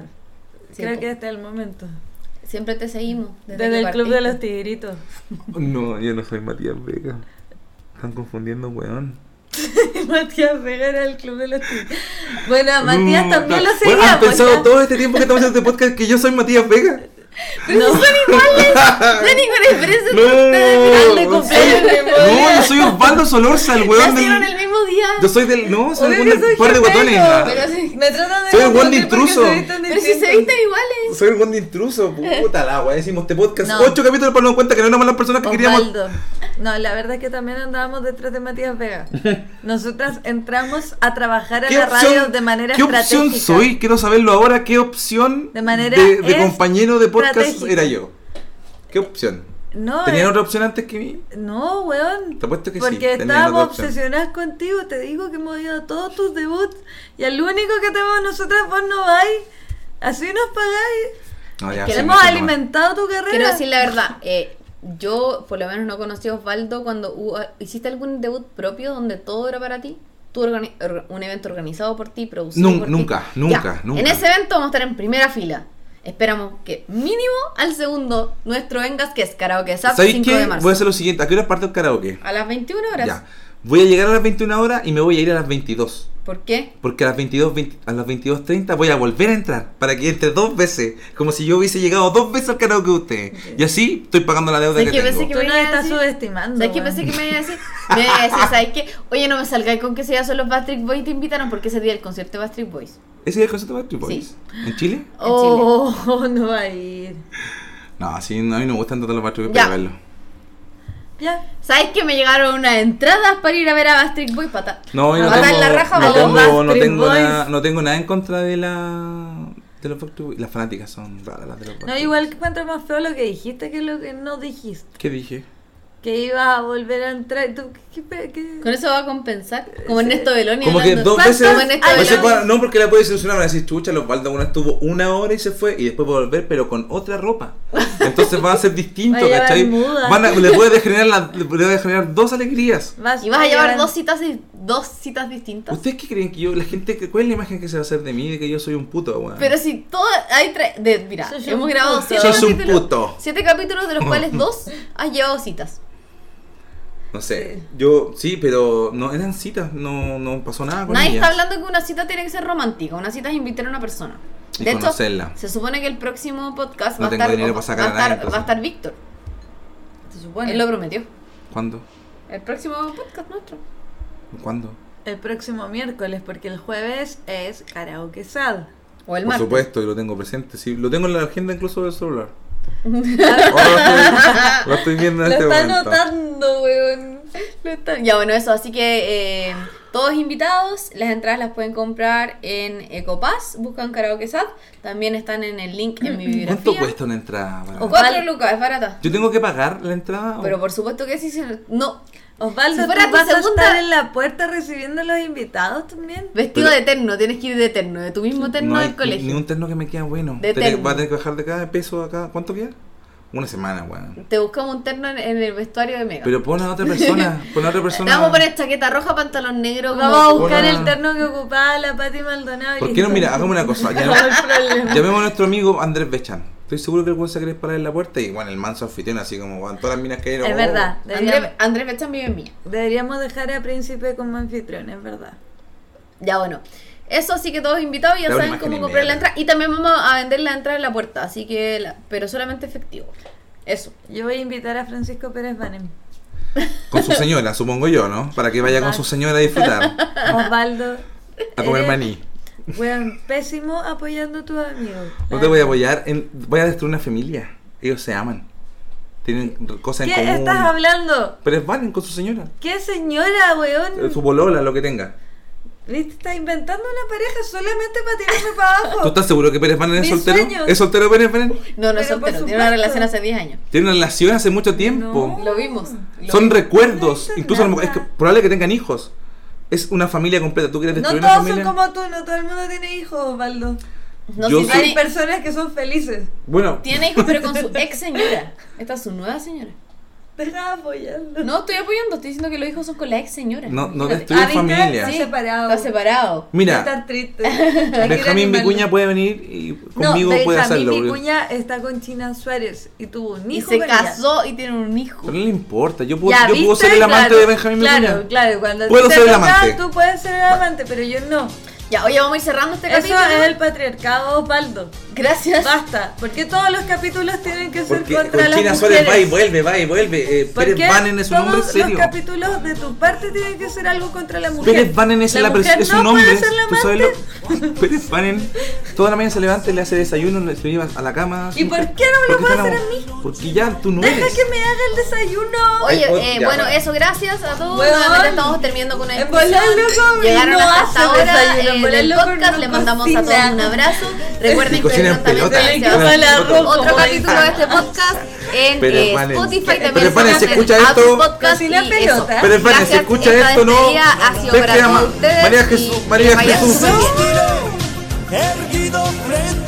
Sí, Creo po. que este es el momento. Siempre te seguimos. Desde, el club de los tigritos. No, yo no soy Matías Vega. Están confundiendo, weón. Matías Vega era el club de los tigritos. Bueno, a Matías No, también no. lo seguía. Bueno, ¿Has pensado ya. todo este tiempo que estamos haciendo este podcast que yo soy Matías Vega? Pero si son iguales. No hay ninguna diferencia No. Grande cumpleaños no, yo soy Osvaldo Solorza, el weón del. el mismo día. Yo soy del. No, soy soy par de guatones. Pero sí. Me tratan de Soy confundir porque intruso. Pero si se visten iguales. Soy el buen de intruso, puta la wea. Hicimos este podcast. No. Ocho capítulos para darnos cuenta que no éramos las personas que queríamos. Osvaldo. No, la verdad es que también andábamos detrás de Matías Vega. Nosotras entramos a trabajar a ¿Qué la radio de manera ¿Qué opción estratégica. soy? Quiero saberlo ahora. ¿Qué opción De manera de, de compañero de podcast estratégica. era yo? ¿Qué opción? No, ¿Tenían eh, otra opción antes que mí? No, weón. Te apuesto que sí, Porque estábamos obsesionadas contigo. Te digo que hemos ido a todos tus debuts. Y al único que tenemos nosotras, vos no vais. Así nos pagáis. No, ya, Que sí, Hemos alimentado tu carrera. Quiero decir la verdad. eh, yo, por lo menos, no conocí a Osvaldo cuando hubo- ¿Hiciste algún debut propio donde todo era para ti? ¿Tú un evento organizado por ti, producido Nun- por ti? nunca, Ya, nunca, nunca. En ese evento vamos a estar en primera fila. Esperamos que mínimo al segundo nuestro vengas, que es Karaoke ¿Sabéis 5 qué? de marzo. Voy a hacer lo siguiente. ¿A qué hora parte el karaoke? A las 21 horas. Ya. Voy a llegar a las 21 horas y me voy a ir a las 22. ¿Por qué? Porque a las 22, 20 a las 22.30 voy a volver a entrar para que entre dos veces, como si yo hubiese llegado dos veces al karaoke de ustedes. Y así estoy pagando la deuda ¿Sabes que qué tengo. pensé que Tú me nos iba a estás decir? subestimando. ¿Sabes qué pensé que me iba a decir? Me iba a decir, ¿sabes qué? Oye, no me salgáis con que ese día son los Backstreet Boys y te invitaron porque ese día el concierto de Backstreet Boys. ¿Ese es el concierto de Backstreet Boys? Sí. ¿En Chile? Oh, no va a ir. No, sí, no, a mí no me gustan tanto los Backstreet Boys para verlo. Ya. ¿Sabes que me llegaron unas entradas para ir a ver a Backstreet Boys? Pata. No, yo no tengo, la raja, no, tengo, no, tengo nada, no tengo nada en contra de la de los Boys. Las fanáticas son raras las de los No, igual que encuentro más feo lo que dijiste que lo que no dijiste. ¿Qué dije? Que ibas a volver a entrar. ¿Tú, qué, qué, qué- Con eso va a compensar. Como Ernesto Beloni. Como que dos ¿Cuántos veces. No, sé Beloni. pa- no, porque la puede solucionar, van a decir, chucha, los Baldo una estuvo una hora y se fue y después va a volver, pero con otra ropa. Entonces va a ser distinto, Va ¿cachai? Van a- le puede generar la- le puede generar dos alegrías. Y vas a llevar dos citas, y- dos citas distintas. ¿Ustedes qué creen que yo, la gente, cuál es la imagen que se va a hacer de mí, de que yo soy un puto, weón? Pero si todo hay de, mira, hemos grabado puto. siete Sos un capítulos, puto. siete capítulos de los cuales dos has llevado citas. No sé. Yo, sí, pero no eran citas, no, no pasó nada con Nadie ellas. está hablando que una cita tiene que ser romántica. Una cita es invitar a una persona. Y de hecho, conocerla. se supone que el próximo podcast No va, a tengo estar, dinero para sacar va, a nadie, estar, entonces. va a estar Víctor. Se supone. Él lo prometió. ¿Cuándo? El próximo podcast nuestro. ¿Cuándo? El próximo miércoles, porque el jueves es karaoke sad. O el Por martes. supuesto, y lo tengo presente. Sí, lo tengo en la agenda incluso del celular. Ahora lo, estoy, viendo en Lo este está momento. anotando, weón. Lo está- Ya, bueno, eso. Así que eh, todos invitados. Las entradas las pueden comprar en Ecopass. Buscan Karaoke Sad. También están en el link en mi biografía. ¿Cuánto cuesta una entrada? para- O- Cuatro lucas, es barata. ¿Yo tengo que pagar la entrada? o- Pero por supuesto que sí. No. Osvaldo, Si fuera ¿tú tu vas a segunda- estar en la puerta recibiendo a los invitados también? Vestido Pero- de terno. Tienes que ir de terno. De tu mismo terno no del colegio. ni un terno que me queda bueno. De terno. Va a tener que bajar de cada peso acá. ¿Cuánto queda? Una semana, weón. Te buscamos un terno en, en el vestuario de Mega. Pero pon a otra persona. Pon a otra persona. vamos a poner chaqueta roja, pantalón negro. Vamos a buscar el terno que ocupaba la Pati Maldonado. ¿Por qué no? Mira, hagamos una cosa. No Llamemos, hay problema. llamemos a nuestro amigo Andrés Bechan. Estoy seguro que el weón se quiere parar en la puerta y bueno, el manso anfitrión, así como weón, todas las minas que hay. Es oh, verdad. Andrés, Deberíamos, Andrés Bechan vive en mía. deberíamos dejar a Príncipe como anfitrión, es verdad. Ya bueno. Eso así que todos invitados ya saben cómo comprar la entrada. Y también vamos a vender la entrada en la puerta. Así que, la- pero solamente efectivo. Eso. Yo voy a invitar a Francisco Pérez Banem. Con su señora, supongo yo, ¿no? Para que vaya con su señora a disfrutar. Osvaldo. A comer maní. Weón, pésimo apoyando a tus amigos. No te voy a apoyar. En, voy a destruir una familia. Ellos se aman. Tienen cosas en ¿Qué común. estás hablando? Pero es Valen con su señora. ¿Qué señora, weón? Su bolola, lo que tenga. ¿Viste? Estás inventando una pareja solamente para tirarme para ¿Tú abajo. estás seguro que Pérez Valen es soltero? sueño. ¿Es soltero Pérez Valen? No, no es soltero. Tiene una relación hace 10 años. Tiene una relación hace mucho tiempo. No. Lo vimos. Lo Son vimos. recuerdos. No Incluso a lo mejor- es nada. que probable que tengan hijos. Es una familia completa. ¿Tú quieres No destruir todos una son familia? como tú, no todo el mundo tiene hijos, Osvaldo. No, Yo si soy- Hay tiene, personas que son felices. Bueno, tiene hijos, pero con su ex señora. Esta es su nueva señora. Deja de apoyarlo. No estoy apoyando, estoy diciendo que los hijos son con la ex señora. no, no Ah, destruyes ¿viste? familia. Sí. Sí, separado. Está separado. Mira, Estar triste. Benjamín. Vicuña puede venir y No, conmigo puede Benjamín hacerlo. porque- Vicuña está con China Suárez y tuvo un Y hijo se con ella. casó y tiene un hijo. Pero no le importa. Yo puedo, Ya, yo puedo ser el amante Claro, de Benjamín Claro, Vicuña. claro. Cuando Puedo te ser el amante. Tú puedes ser el amante, pero yo no. Ya, oye, vamos a ir cerrando este Eso capítulo. es el patriarcado, Osvaldo. Gracias. Basta. ¿Por qué todos los capítulos tienen que ser Porque contra con las mujeres? Suárez va y vuelve, va y vuelve. Eh, ¿Por Pérez Banen es un hombre todos serio. los capítulos de tu parte tienen que ser algo contra la mujer? Pérez Banen es, la mujer pers- es no un hombre. puede ser la ¿Tú sabes lo? Pérez Banen toda la mañana se levanta, le hace desayuno, le- se lleva a la cama. ¿Y por qué no me lo ¿Por qué puede está hacer a enamor- Porque ya tú no Deja eres. que me haga el desayuno. Oye, Ay, oh, eh, ya, bueno, bueno. eso, gracias a todos. Nuevamente estamos terminando con una discusión. Llegaron no hasta esta hora desayuno, volar el podcast. no Les mandamos a todos cocina. un abrazo. Recuerden que Cocina pelota. se otro como capítulo de este podcast en Pero, eh, Spotify. pero, También estamos si en escucha esto- Podcast Cocina y pelota. eso. Pero, Gracias, escucha esta esto, no. María Jesús- María Jesús. erguido frente